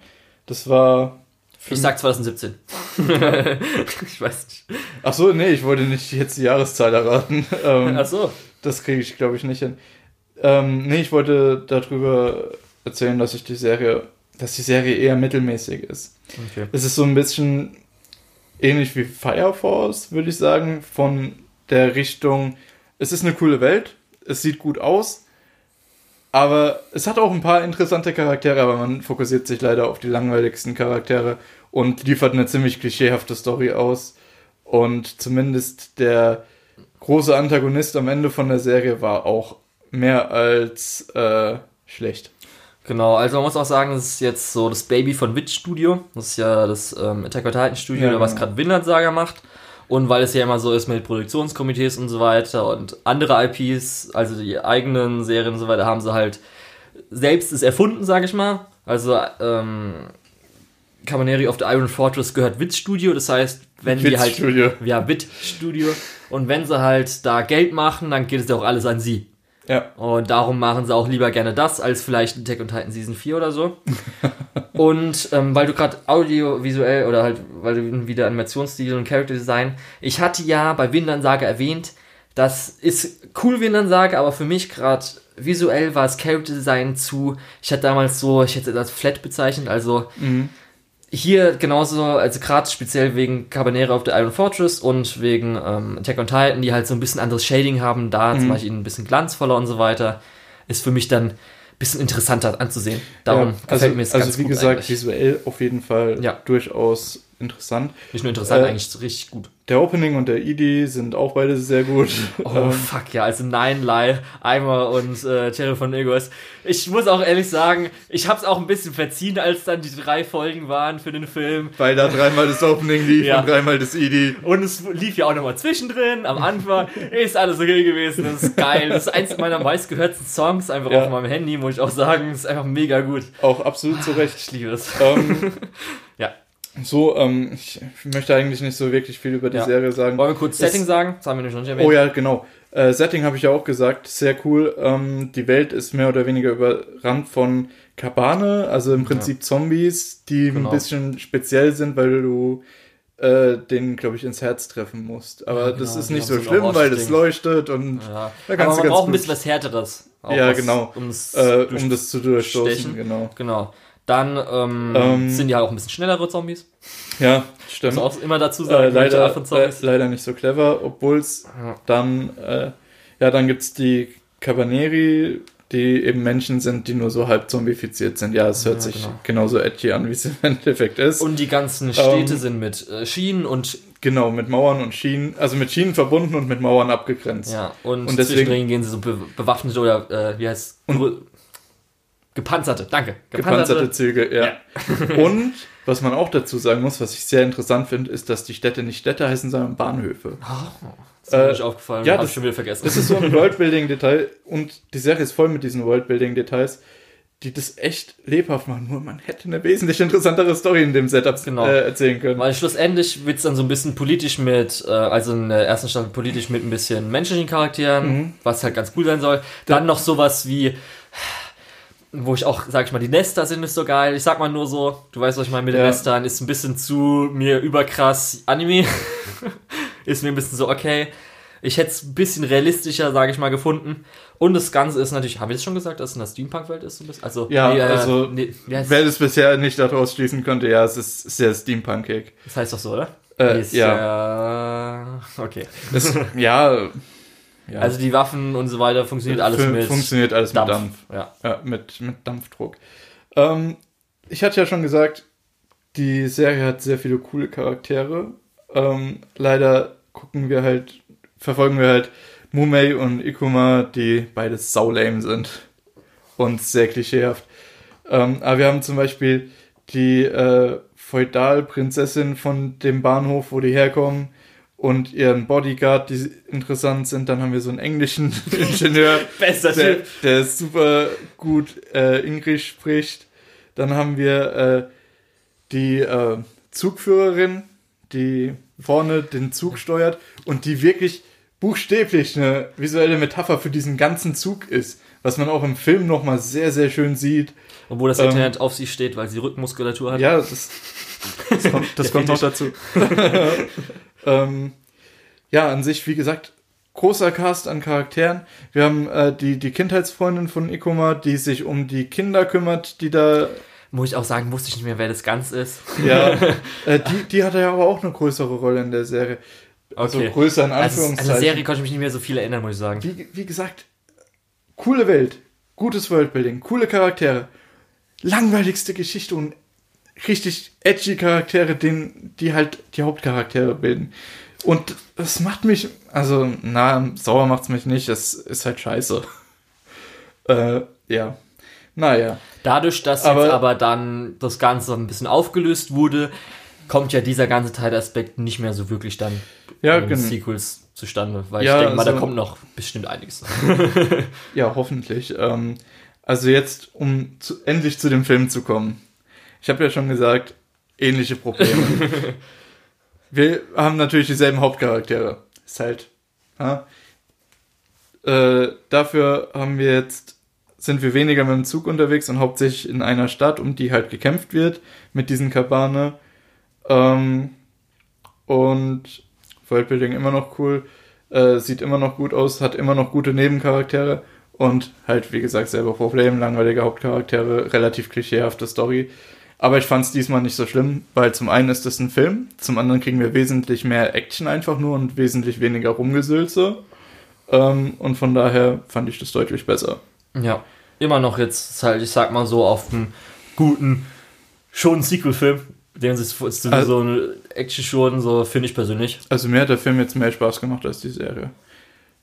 Das war. für Ich sag 2017. [laughs] ich weiß nicht. Ach so, nee, ich wollte nicht jetzt die Jahreszahl erraten. [laughs] Ähm, Ach so. Das kriege ich, glaube ich, nicht hin. Ähm, nee, ich wollte darüber erzählen, dass ich die Serie, dass die Serie eher mittelmäßig ist. Okay. Es ist so ein bisschen ähnlich wie Fire Force, würde ich sagen, von der Richtung, es ist eine coole Welt, es sieht gut aus, aber es hat auch ein paar interessante Charaktere, aber man fokussiert sich leider auf die langweiligsten Charaktere und liefert eine ziemlich klischeehafte Story aus. Und zumindest der große Antagonist am Ende von der Serie war auch mehr als äh, schlecht. Genau, also man muss auch sagen, das ist jetzt so das Baby von Witch Studio. Das ist ja das ähm, Attack on Titan Studio, Ja, was genau. gerade Vinland Saga macht. Und weil es ja immer so ist mit Produktionskomitees und so weiter und andere IPs, also die eigenen Serien und so weiter, haben sie halt selbst es erfunden, sage ich mal. Also ähm, Cabaneri of the Iron Fortress gehört Witch Studio, das heißt, wenn die Witch halt Studio. ja Wit Studio und wenn sie halt da Geld machen, dann geht es ja auch alles an sie. Ja, Und darum machen sie auch lieber gerne das, als vielleicht Attack on Titan Season 4 oder so. [laughs] und ähm, weil du gerade audiovisuell oder halt, weil du wieder Animationsstil und Character Design, ich hatte ja bei Windern Saga erwähnt, das ist cool Windern Saga, aber für mich gerade visuell war das Character Design zu, ich hatte damals so, ich hätte das flat bezeichnet, also mhm. Hier genauso, also gerade speziell wegen Cabanera of the Iron Fortress und wegen ähm, Attack on Titan, die halt so ein bisschen anderes Shading haben, da zum Beispiel ein bisschen glanzvoller und so weiter, ist für mich dann ein bisschen interessanter anzusehen. Darum ja, gefällt also, mir es also ganz wie gut gesagt, eigentlich. visuell auf jeden Fall Ja. durchaus interessant. Nicht nur interessant, äh, eigentlich richtig gut. Der Opening und der ED sind auch beide sehr gut. Oh, Ähm, fuck ja, also Nine Lie, Eimer und äh, Terry von Egos. Ich muss auch ehrlich sagen, ich hab's auch ein bisschen verziehen, als dann die drei Folgen waren für den Film. weil da dreimal das Opening lief Ja. und dreimal das ED. Und es lief ja auch nochmal zwischendrin, am Anfang. Ist alles okay gewesen, das ist geil. Das ist eins meiner meistgehörten Songs einfach Ja. auf meinem Handy, muss ich auch sagen. Das ist einfach mega gut. Auch absolut zu Recht. Ich liebe es. ähm, [laughs] Ja. So, ähm, ich möchte eigentlich nicht so wirklich viel über die Ja. Serie sagen. Wollen wir kurz Das- Setting sagen? Das haben wir nicht erwähnt. Oh ja, genau. Äh, Setting habe ich ja auch gesagt, sehr cool. Ähm, die Welt ist mehr oder weniger überrannt von Kabane, also im Prinzip Zombies, die Genau. ein bisschen speziell sind, weil du äh, den, glaube ich, ins Herz treffen musst. Aber Ja, das genau, ist die nicht so schlimm, weil das leuchtet und Ja. Da Aber kannst du man ganz braucht ein bisschen was Härteres. Auch Ja, was, genau. Äh, um das zu durchstoßen, genau. Genau. Dann ähm, Ähm, sind die halt auch ein bisschen schnellere Zombies. Ja, Muss stimmt. man auch immer dazu Äh, sagen. welche leider, äh, leider nicht so clever, obwohl es Ja. dann, äh, ja, dann gibt's die Cabaneri, die eben Menschen sind, die nur so halb zombifiziert sind. Ja, es hört Ja, sich genau. genauso edgy an, wie es im [laughs] Endeffekt ist. Und die ganzen Städte Ähm, sind mit äh, Schienen und genau, mit Mauern und Schienen, also mit Schienen verbunden und mit Mauern abgegrenzt. Ja, und, Und deswegen- gehen sie so be bewaffnete oder, äh, wie heißt Und- Gepanzerte, danke. Gepanzerte Züge, ja. [laughs] [laughs] und was man auch dazu sagen muss, was ich sehr interessant finde, ist, dass die Städte nicht Städte heißen, sondern Bahnhöfe. Das ist mir Äh, nicht aufgefallen, ja, hab das- ich schon wieder vergessen. Das ist so ein [laughs] Worldbuilding-Detail und die Serie ist voll mit diesen Worldbuilding-Details, die das echt lebhaft machen. Nur man hätte eine wesentlich interessantere Story in dem Setup Genau. äh, erzählen können. Weil schlussendlich wird's dann so ein bisschen politisch mit, äh, also in der ersten Staffel politisch mit ein bisschen menschlichen Charakteren, Mhm. was halt ganz cool sein soll. Dann noch sowas wie, wo ich auch, sag ich mal, die Nester sind nicht so geil. Ich sag mal nur so, du weißt, was ich meine mit den Ja. Nestern, ist ein bisschen zu mir überkrass Anime. [laughs] ist mir ein bisschen so, okay. Ich hätte es ein bisschen realistischer, sage ich mal, gefunden. Und das Ganze ist natürlich, haben wir das schon gesagt, dass es in der Steampunk-Welt ist? so ein bisschen? Also, Ja, nee, äh, also, nee, Wer das bisher nicht daraus schließen konnte, ja, es ist sehr steampunkig. das heißt doch so, oder? Äh, ist ja. ja. Okay. Es, ja, ja. Also die Waffen und so weiter funktioniert alles Fun- mit funktioniert alles Dampf. mit Dampf. Ja. Ja, mit, mit Dampfdruck. Ähm, ich hatte ja schon gesagt, die Serie hat sehr viele coole Charaktere. Ähm, leider gucken wir halt, verfolgen wir halt Mumei und Ikuma, die beides saulame sind. Und sehr klischeehaft. Ähm, aber wir haben zum Beispiel die äh, Feudalprinzessin von dem Bahnhof, wo die herkommen, und ihren Bodyguard, die interessant sind. Dann haben wir so einen englischen [laughs] Ingenieur, Bester der, der super gut äh, Englisch spricht. Dann haben wir äh, die äh, Zugführerin, die vorne den Zug steuert und die wirklich buchstäblich eine visuelle Metapher für diesen ganzen Zug ist. Was man auch im Film nochmal sehr, sehr schön sieht. Obwohl das Ähm, Internet auf sie steht, weil sie Rückenmuskulatur hat. Ja, das, das kommt, das kommt noch dazu. [laughs] ähm, ja, an sich, wie gesagt, großer Cast an Charakteren. Wir haben äh, die, die Kindheitsfreundin von Ikoma, die sich um die Kinder kümmert, die da. Muss ich auch sagen, wusste ich nicht mehr, wer das ganz ist. Ja, [laughs] äh, die, die hatte ja aber auch eine größere Rolle in der Serie. Also Okay. größer in Also, Anführungszeichen. an der Serie konnte ich mich nicht mehr so viel erinnern, muss ich sagen. wie, wie gesagt, coole Welt, gutes Worldbuilding, coole Charaktere, langweiligste Geschichte und richtig edgy Charaktere, den, die halt die Hauptcharaktere bilden. Und das macht mich, also, na, sauer macht's mich nicht, das ist halt scheiße. [laughs] äh, ja. Naja. Dadurch, dass Aber- jetzt aber dann das Ganze ein bisschen aufgelöst wurde, kommt ja dieser ganze Teilaspekt nicht mehr so wirklich dann Ja, in den genau. Sequels zustande, weil Ja, ich denke mal, da also- kommt noch bestimmt einiges. [laughs] [laughs] Ja, hoffentlich. Ähm, also jetzt, um zu, endlich zu dem Film zu kommen. Ich habe ja schon gesagt, ähnliche Probleme. [laughs] Wir haben natürlich dieselben Hauptcharaktere. Ist halt. Ja? Äh, dafür haben wir jetzt sind wir weniger mit dem Zug unterwegs und hauptsächlich in einer Stadt, um die halt gekämpft wird mit diesen Kabane. Ähm, und Worldbuilding immer noch cool, äh, sieht immer noch gut aus, hat immer noch gute Nebencharaktere und halt, wie gesagt, selber Problem, langweilige Hauptcharaktere, relativ klischeehafte Story. Aber ich fand es diesmal nicht so schlimm, weil zum einen ist es ein Film, zum anderen kriegen wir wesentlich mehr Action einfach nur und wesentlich weniger Rumgesülze. Ähm, und von daher fand ich das deutlich besser. ja, immer noch jetzt, ist halt, ich sag mal so, auf einem guten, schon Sequel-Film, den sich so Also- so eine Action schon, so finde ich persönlich. Also mir hat der Film jetzt mehr Spaß gemacht als die Serie.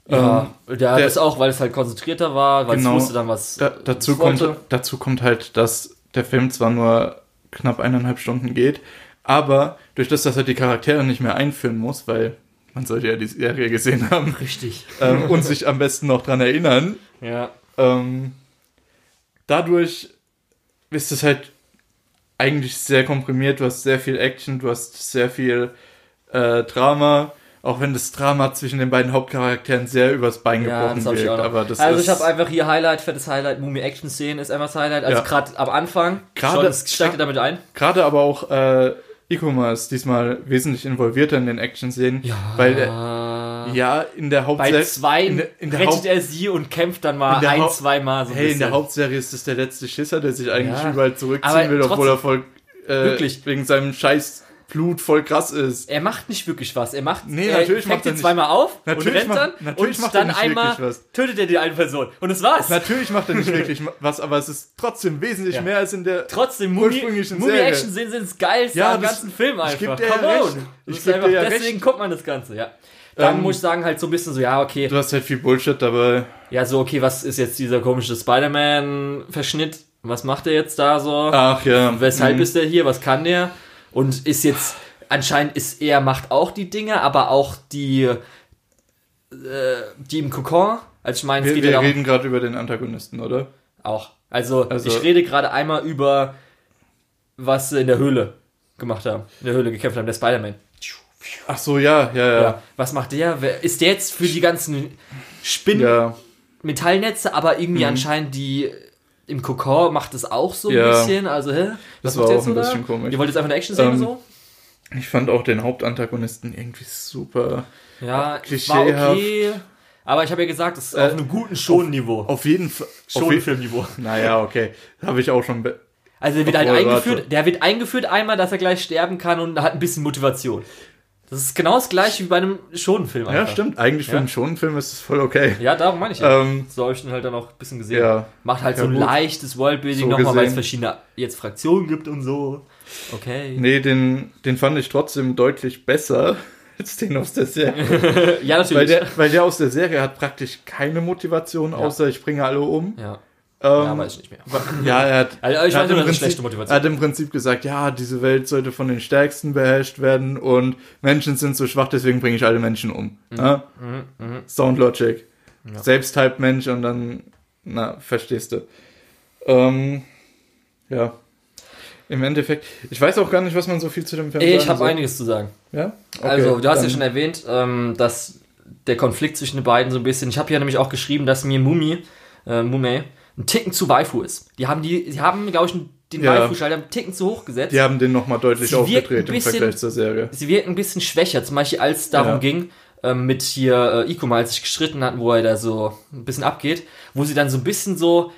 Ja, ja der- das auch, weil es halt konzentrierter war, weil Genau. es wusste dann, was Da, dazu, kommt, dazu kommt halt, dass der Film zwar nur knapp eineinhalb Stunden geht, aber durch das, dass er die Charaktere nicht mehr einführen muss, weil man sollte ja die Serie gesehen haben Richtig. ähm, und sich am besten noch dran erinnern, Ja. ähm, dadurch ist es halt eigentlich sehr komprimiert, du hast sehr viel Action, du hast sehr viel äh, Drama, auch wenn das Drama zwischen den beiden Hauptcharakteren sehr übers Bein Ja, gebrochen noch. aber das also ich habe einfach hier Highlight, fettes Highlight, Mumie Action Szenen ist einfach das Highlight. Also Ja. gerade am Anfang, Gerade- steigt damit ein. Gerade aber auch äh, Ikoma ist diesmal wesentlich involvierter in den Action-Szenen, weil er, ja in der bei Hauptserie zwei in der, in der rettet Haupt er sie und kämpft dann mal in ein, Haupt- zwei Mal so hey, in bisschen. der Hauptserie ist das der letzte Schisser, der sich eigentlich Ja. überall zurückziehen Aber will, obwohl er voll äh, Wirklich. wegen seinem Scheiß Blut voll krass ist. er macht nicht wirklich was. Er macht, Nee, er natürlich fängt macht er ihn nicht. zweimal auf Natürlich und rennt macht- dann natürlich und macht er dann einmal tötet er die eine Person. Und das war's. Natürlich macht er nicht [laughs] wirklich was, aber es ist trotzdem wesentlich Ja. mehr als in der Trotzdem, Mumie, ursprünglichen Mumie Serie. Action Szenen sind das geilste Ja, am ganzen Film einfach. ich Come on. Ich geb einfach, dir ja deswegen recht. guckt man das Ganze, ja. Dann Ähm, muss ich sagen, halt so ein bisschen so, ja, okay. Du hast halt viel Bullshit dabei. Ja, so, okay, was ist jetzt dieser komische Spider-Man-Verschnitt? Was macht er jetzt da so? Ach ja. Weshalb Mhm. ist er hier? Was kann der? Und ist jetzt, anscheinend ist er, macht auch die Dinge, aber auch die, äh, die im Kokon. Also ich meine, Wir, wir darum, reden gerade über den Antagonisten, oder? auch. Also, Also- ich rede gerade einmal über, was sie in der Höhle gemacht haben. In der Höhle gekämpft haben, der Spider-Man. Ach so, ja, ja, ja. Ja. Was macht der? Ist der jetzt für die ganzen Spinnen Ja, Metallnetze, aber irgendwie Mhm. anscheinend die im Kokon macht es auch so ein Ja. bisschen. Also, hä? Das Was war macht der auch jetzt ein so bisschen komisch. Ihr wollt jetzt einfach eine Action sehen Ähm, so? ich fand auch den Hauptantagonisten irgendwie super. Ja, es war klischeehaft. okay. Aber ich habe ja gesagt, es ist Äh, auf einem guten Schon-Niveau. Auf jeden Fall. Schon-Filmniveau. Naja, okay. Habe ich auch schon. Also der wird halt eingeführt, der wird eingeführt einmal, dass er gleich sterben kann und hat ein bisschen Motivation. Das ist genau das gleiche wie bei einem Schonenfilm. Ja, stimmt. Eigentlich für Ja. einen Schonenfilm ist es voll okay. Ja, darum meine ich ja. Ähm, so habe ich den halt dann auch ein bisschen gesehen. Ja. Macht halt so ein gut. leichtes Worldbuilding So nochmal, weil es verschiedene jetzt Fraktionen gibt und so. Okay. nee, den, den fand ich trotzdem deutlich besser [laughs] als den aus der Serie. [laughs] Ja, natürlich. weil, der, weil der aus der Serie hat praktisch keine Motivation, außer ich bringe alle um. ja. Ähm, ja, weiß ich nicht mehr. Ja, er hat, [laughs] Also, ich er hat im Prinzip, schlechte Motivation er hat im Prinzip gesagt, ja, diese Welt sollte von den Stärksten beherrscht werden und Menschen sind so schwach, deswegen bringe ich alle Menschen um. Ja? Mhm, Sound Logic. Selbst halb Mensch und dann, na, verstehst du. Ähm, ja. Im Endeffekt, ich weiß auch gar nicht, was man so viel zu dem Film Ich sagen habe einiges zu sagen. Ja? Okay, also, du hast ja schon erwähnt, ähm, dass der Konflikt zwischen den beiden so ein bisschen. Ich habe ja nämlich auch geschrieben, dass mir Mumi, äh, Mume, ein Ticken zu Waifu ist. Die haben die, die haben, glaube ich, den Ja. Waifu-Schalter einen Ticken zu hoch gesetzt. Die haben den nochmal deutlich Sie aufgedreht ein im bisschen- Vergleich zur Serie. Sie wirken ein bisschen schwächer, zum Beispiel als darum Ja. ging, ähm, mit hier äh, Iko mal sich gestritten hatten, wo er da so ein bisschen abgeht, wo sie dann so ein bisschen so,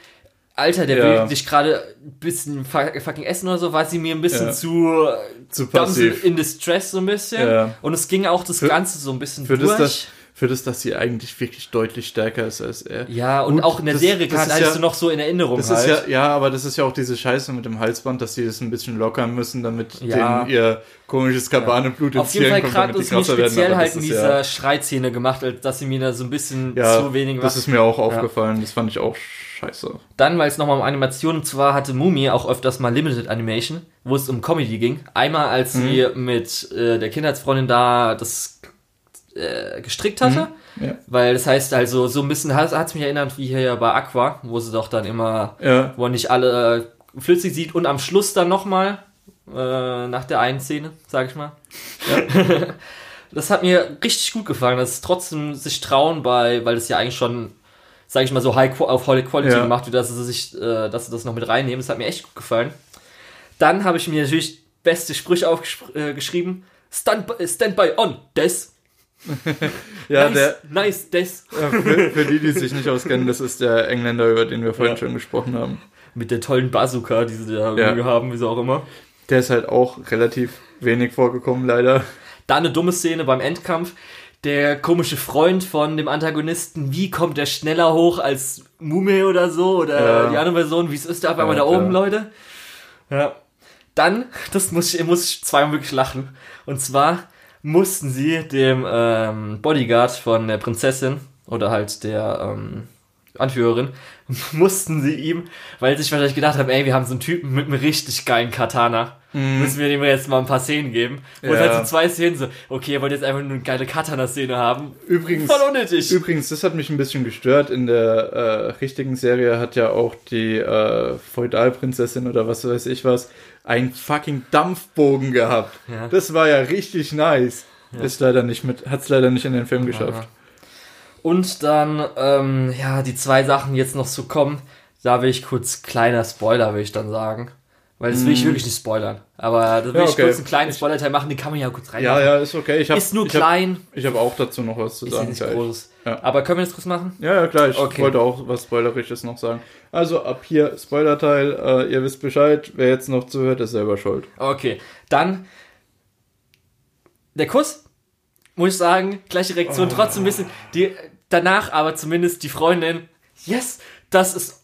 Alter, der Ja. will dich gerade ein bisschen fu- fucking essen oder so, war sie mir ein bisschen Ja. zu, Zu passiv. in Distress so ein bisschen. Ja. Und es ging auch das Für- Ganze so ein bisschen Für durch. das, für das, dass sie eigentlich wirklich deutlich stärker ist als er. ja, und Gut, auch in der das- Serie das hattest ja- du noch so in Erinnerung Das halt. ist ja, ja, aber das ist ja auch diese Scheiße mit dem Halsband, dass sie das ein bisschen lockern müssen, damit Ja. denen ihr komisches Kabaneblut ins Auf jeden Fall Hirn kommt, gerade ist mir werden. speziell halt das in dieser ja, Schreizähne gemacht, als dass sie mir da so ein bisschen ja, zu wenig das macht. ist mir auch aufgefallen. Das fand ich auch scheiße. Dann, weil es nochmal um Animation, und zwar hatte Mumi auch öfters mal Limited Animation, wo es um Comedy ging. Einmal, als sie Mhm. mit äh, der Kindheitsfreundin da das äh, gestrickt hatte. Ja. Weil das heißt also, so ein bisschen hat es mich erinnert wie hier bei Aqua, wo sie doch dann immer, Ja, wo man nicht alle äh, flüssig sieht und am Schluss dann nochmal, äh, nach der einen Szene, sag ich mal. [laughs] das hat mir richtig gut gefallen, dass es trotzdem sich trauen bei, weil das ja eigentlich schon, sag ich mal, so high, auf High Quality Ja. gemacht wird, dass sie sich, äh, dass sie das noch mit reinnehmen. Das hat mir echt gut gefallen. Dann habe ich mir natürlich beste Sprüche aufgeschrieben. Stand by, stand by on, des. [laughs] ja nice, der, nice, des. für, für die, die sich nicht auskennen, das ist der Engländer, über den wir vorhin Ja. schon gesprochen haben. Mit der tollen Bazooka, die sie da Ja. haben, wie sie auch immer. Der ist halt auch relativ wenig vorgekommen, leider. Da eine dumme Szene beim Endkampf. Der komische Freund von dem Antagonisten, wie kommt der schneller hoch als Mume oder so? Oder Ja. die andere Version, wie es ist da auf einmal da oben. Leute? Ja. Dann, das muss ich, muss ich zweimal wirklich lachen. Und zwar mussten sie dem ähm, Bodyguard von der Prinzessin oder halt der ähm, Anführerin, [laughs] mussten sie ihm, weil sie sich wahrscheinlich gedacht haben, ey, wir haben so einen Typen mit einem richtig geilen Katana. Müssen wir dem jetzt mal ein paar Szenen geben. Und. Ja. halt so zwei Szenen so, okay, ihr wollt jetzt einfach nur eine geile Katana-Szene haben. Übrigens, Voll unnötig. übrigens, das hat mich ein bisschen gestört. In der äh, richtigen Serie hat ja auch die äh, Feudalprinzessin oder was weiß ich was einen fucking Dampfbogen gehabt. Ja. Das war ja richtig nice. Ist leider nicht mit, hat's leider nicht in den Film geschafft. Und dann, ähm, ja, die zwei Sachen jetzt noch zu kommen, da will ich kurz kleiner Spoiler, will ich dann sagen. Weil das will ich wirklich nicht spoilern. Aber da will Mm. Ja, ich okay. kurz einen kleinen Spoiler-Teil machen, den kann man ja kurz Ja, reinmachen. ja, ist okay. Ich hab, ist nur ich hab, klein, Ich habe auch dazu noch was zu ist ja sagen. nicht gleich. groß. Ja. Aber können wir das kurz machen? Ja, ja, klar. Ich Okay. wollte auch was Spoilerisches noch sagen. Also ab hier Spoilerteil. Äh, ihr wisst Bescheid. Wer jetzt noch zuhört, ist selber schuld. Okay, dann der Kuss, muss ich sagen, gleiche Reaktion, trotzdem ein bisschen, die, danach aber zumindest die Freundin, yes, das ist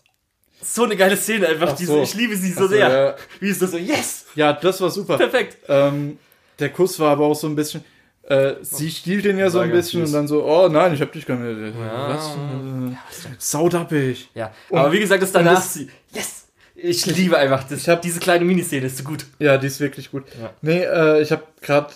so eine geile Szene einfach, Ach diese, so. ich liebe sie so so, sehr. ja. Wie ist das so, yes, Ja, das war super. perfekt. Ähm, der Kuss war aber auch so ein bisschen. Äh, sie stiehlt den ja so ein bisschen süß. und dann so, oh nein, ich hab dich gar nicht. Ja. Was? Äh, saudappig. Ja, Und- aber wie gesagt, das danach, das- sie, yes, ich liebe einfach, das, Ich hab- diese kleine Miniszene ist so gut. Ja, die ist wirklich gut. Ja. Nee, äh, ich habe gerade,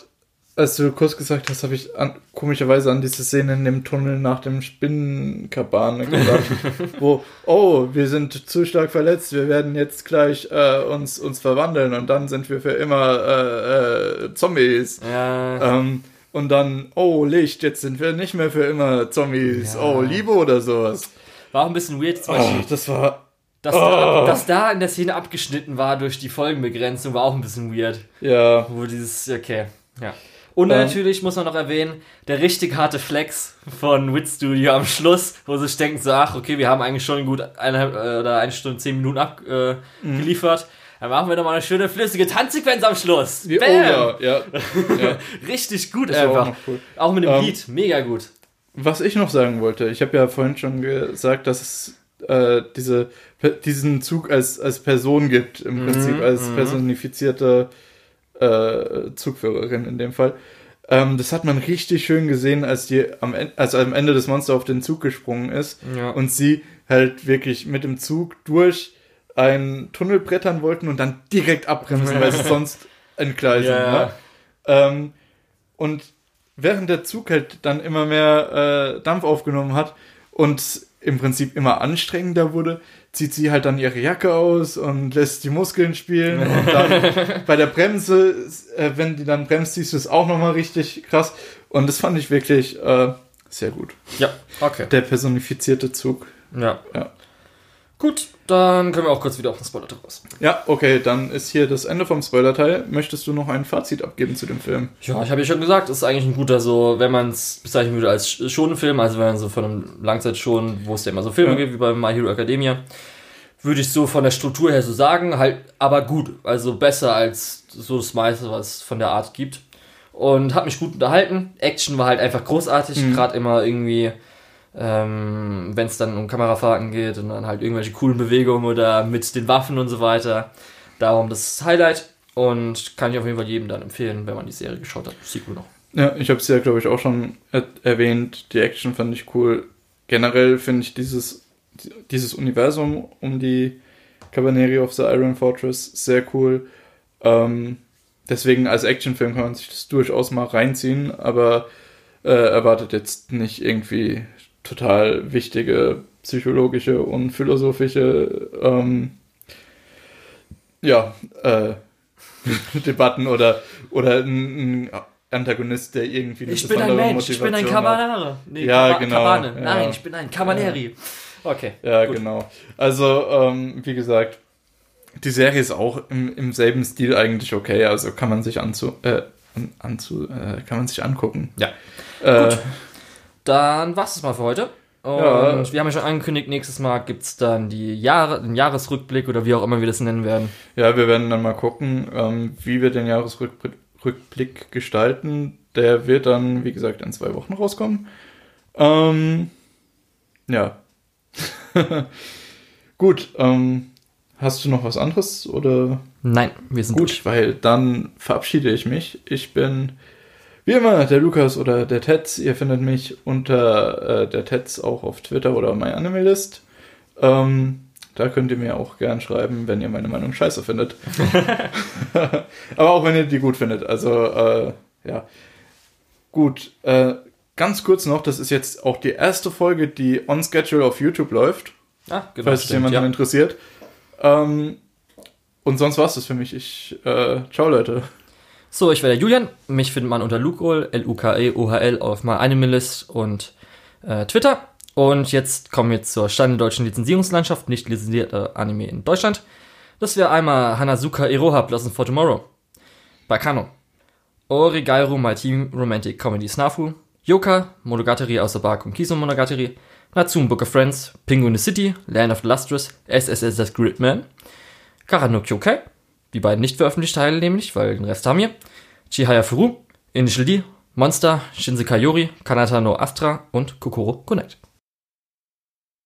als du Kuss gesagt hast, habe ich an, komischerweise an diese Szene in dem Tunnel nach dem Spinnenkabane gedacht, [laughs] wo, oh, wir sind zu stark verletzt, wir werden jetzt gleich äh, uns, uns verwandeln und dann sind wir für immer äh, äh, Zombies. Ja, Ähm, und dann, oh, Licht, jetzt sind wir nicht mehr für immer Zombies. Ja. Oh, Liebe oder sowas. war auch ein bisschen weird, zum Oh, Beispiel, das war, dass, oh. da, dass da in der Szene abgeschnitten war durch die Folgenbegrenzung, war auch ein bisschen weird. ja, Wo dieses, okay, ja. Und Ähm. natürlich muss man noch erwähnen, der richtig harte Flex von Wit Studio am Schluss, wo sie sich denken so, ach, okay, wir haben eigentlich schon gut eineinhalb äh, oder eine Stunde, zehn Minuten abgeliefert. Äh, Mhm. Dann machen wir doch mal eine schöne flüssige Tanzsequenz am Schluss. wie Bam! Ja. ja. [laughs] Richtig gut auch einfach. noch cool. Auch mit dem Ähm, Beat, mega gut. Was ich noch sagen wollte, ich habe ja vorhin schon gesagt, dass es äh, diese, diesen Zug als, als Person gibt, im Prinzip als personifizierte äh, Zugführerin in dem Fall. Ähm, das hat man richtig schön gesehen, als die am, En- als am Ende das Monster auf den Zug gesprungen ist Ja. und sie halt wirklich mit dem Zug durch einen Tunnel brettern wollten und dann direkt abbremsen, weil sie [laughs] sonst entgleisen. Ja. Ne? Ähm, und während der Zug halt dann immer mehr äh, Dampf aufgenommen hat und im Prinzip immer anstrengender wurde, zieht sie halt dann ihre Jacke aus und lässt die Muskeln spielen und [laughs] dann bei der Bremse, äh, wenn die dann bremst, siehst du es auch nochmal richtig krass und das fand ich wirklich äh, sehr gut. Ja, okay. Der personifizierte Zug. Ja. Ja. Gut, dann können wir auch kurz wieder auf den Spoiler raus. Ja, okay, dann ist hier das Ende vom Spoiler-Teil. Möchtest du noch ein Fazit abgeben zu dem Film? Ja, ich habe ja schon gesagt, es ist eigentlich ein guter, so, wenn man es bezeichnen würde als Schonenfilm, also wenn man so von einem Langzeitschon, wo es ja immer so Filme Ja. gibt, wie bei My Hero Academia, würde ich so von der Struktur her so sagen, halt, aber gut, also besser als so das meiste, was es von der Art gibt. Und hat mich gut unterhalten. Action war halt einfach großartig, Mhm. gerade immer irgendwie, ähm, wenn es dann um Kamerafahrten geht und dann halt irgendwelche coolen Bewegungen oder mit den Waffen und so weiter. Darum das Highlight und kann ich auf jeden Fall jedem dann empfehlen, wenn man die Serie geschaut hat. Sequel noch. Ja, ich habe es ja, glaube ich, auch schon er erwähnt. Die Action fand ich cool. Generell finde ich dieses, dieses Universum um die Cabaneri of the Iron Fortress sehr cool. Ähm, deswegen als Actionfilm kann man sich das durchaus mal reinziehen, aber äh, erwartet jetzt nicht irgendwie total wichtige psychologische und philosophische ähm, ja, äh, [laughs] Debatten oder, oder ein, ein Antagonist, der irgendwie eine Ich bin ein Mensch, ich bin ein Motivation. Cabanare. Nee, Ja, Kaba- genau, Kabane. ja. Nein, ich bin ein Cabaneri. Okay. Ja, gut. genau. Also, ähm, wie gesagt, die Serie ist auch im, im selben Stil eigentlich okay, also kann man sich anzu, äh, an- anzu, äh, kann man sich angucken. Ja. Äh, Gut. Dann war's das mal für heute. Und Ja. wir haben ja schon angekündigt, nächstes Mal gibt's dann die Jahre, den Jahresrückblick oder wie auch immer wir das nennen werden. ja, wir werden dann mal gucken, ähm, wie wir den Jahresrückblick gestalten. Der wird dann, wie gesagt, in zwei Wochen rauskommen. Ähm, ja. [laughs] Gut, ähm, hast du noch was anderes oder Nein, wir sind Gut, weil dann verabschiede ich mich. Ich bin wie immer der Lukas oder der Tetz. Ihr findet mich unter äh, der Tetz auch auf Twitter oder MyAnimeList. Ähm, da könnt ihr mir auch gern schreiben, wenn ihr meine Meinung scheiße findet. [laughs] [laughs] Aber auch wenn ihr die gut findet. Also, äh, ja. Gut, äh, ganz kurz noch, das ist jetzt auch die erste Folge, die on schedule auf YouTube läuft Ah, genau. falls es jemanden ja. interessiert. Ähm, und sonst war es das für mich. Ich, äh, ciao Leute. So, ich wäre der Julian. Mich findet man unter Lukeol, L-U-K-E-O-H-L auf MyAnimeList und äh, Twitter. Und jetzt kommen wir zur Stand deutschen Lizenzierungslandschaft, nicht lizenzierte Anime in Deutschland. Das wäre einmal Hanazuka Iroha Blossom for Tomorrow. Bei Kano. Origairu My Team Romantic Comedy Snafu. Yoka, Monogatari aus der Bar Kiso Monogatari. Natsume Book of Friends. Penguin the City. Land of the Lustrous. SSS The Gridman. Karano Kyokai. Die beiden nicht veröffentlicht Teile nämlich, weil den Rest haben wir. Chihaya Furu. Initial D. Monster. Shinsekai Yori. Kanata no Astra und Kokoro Connect.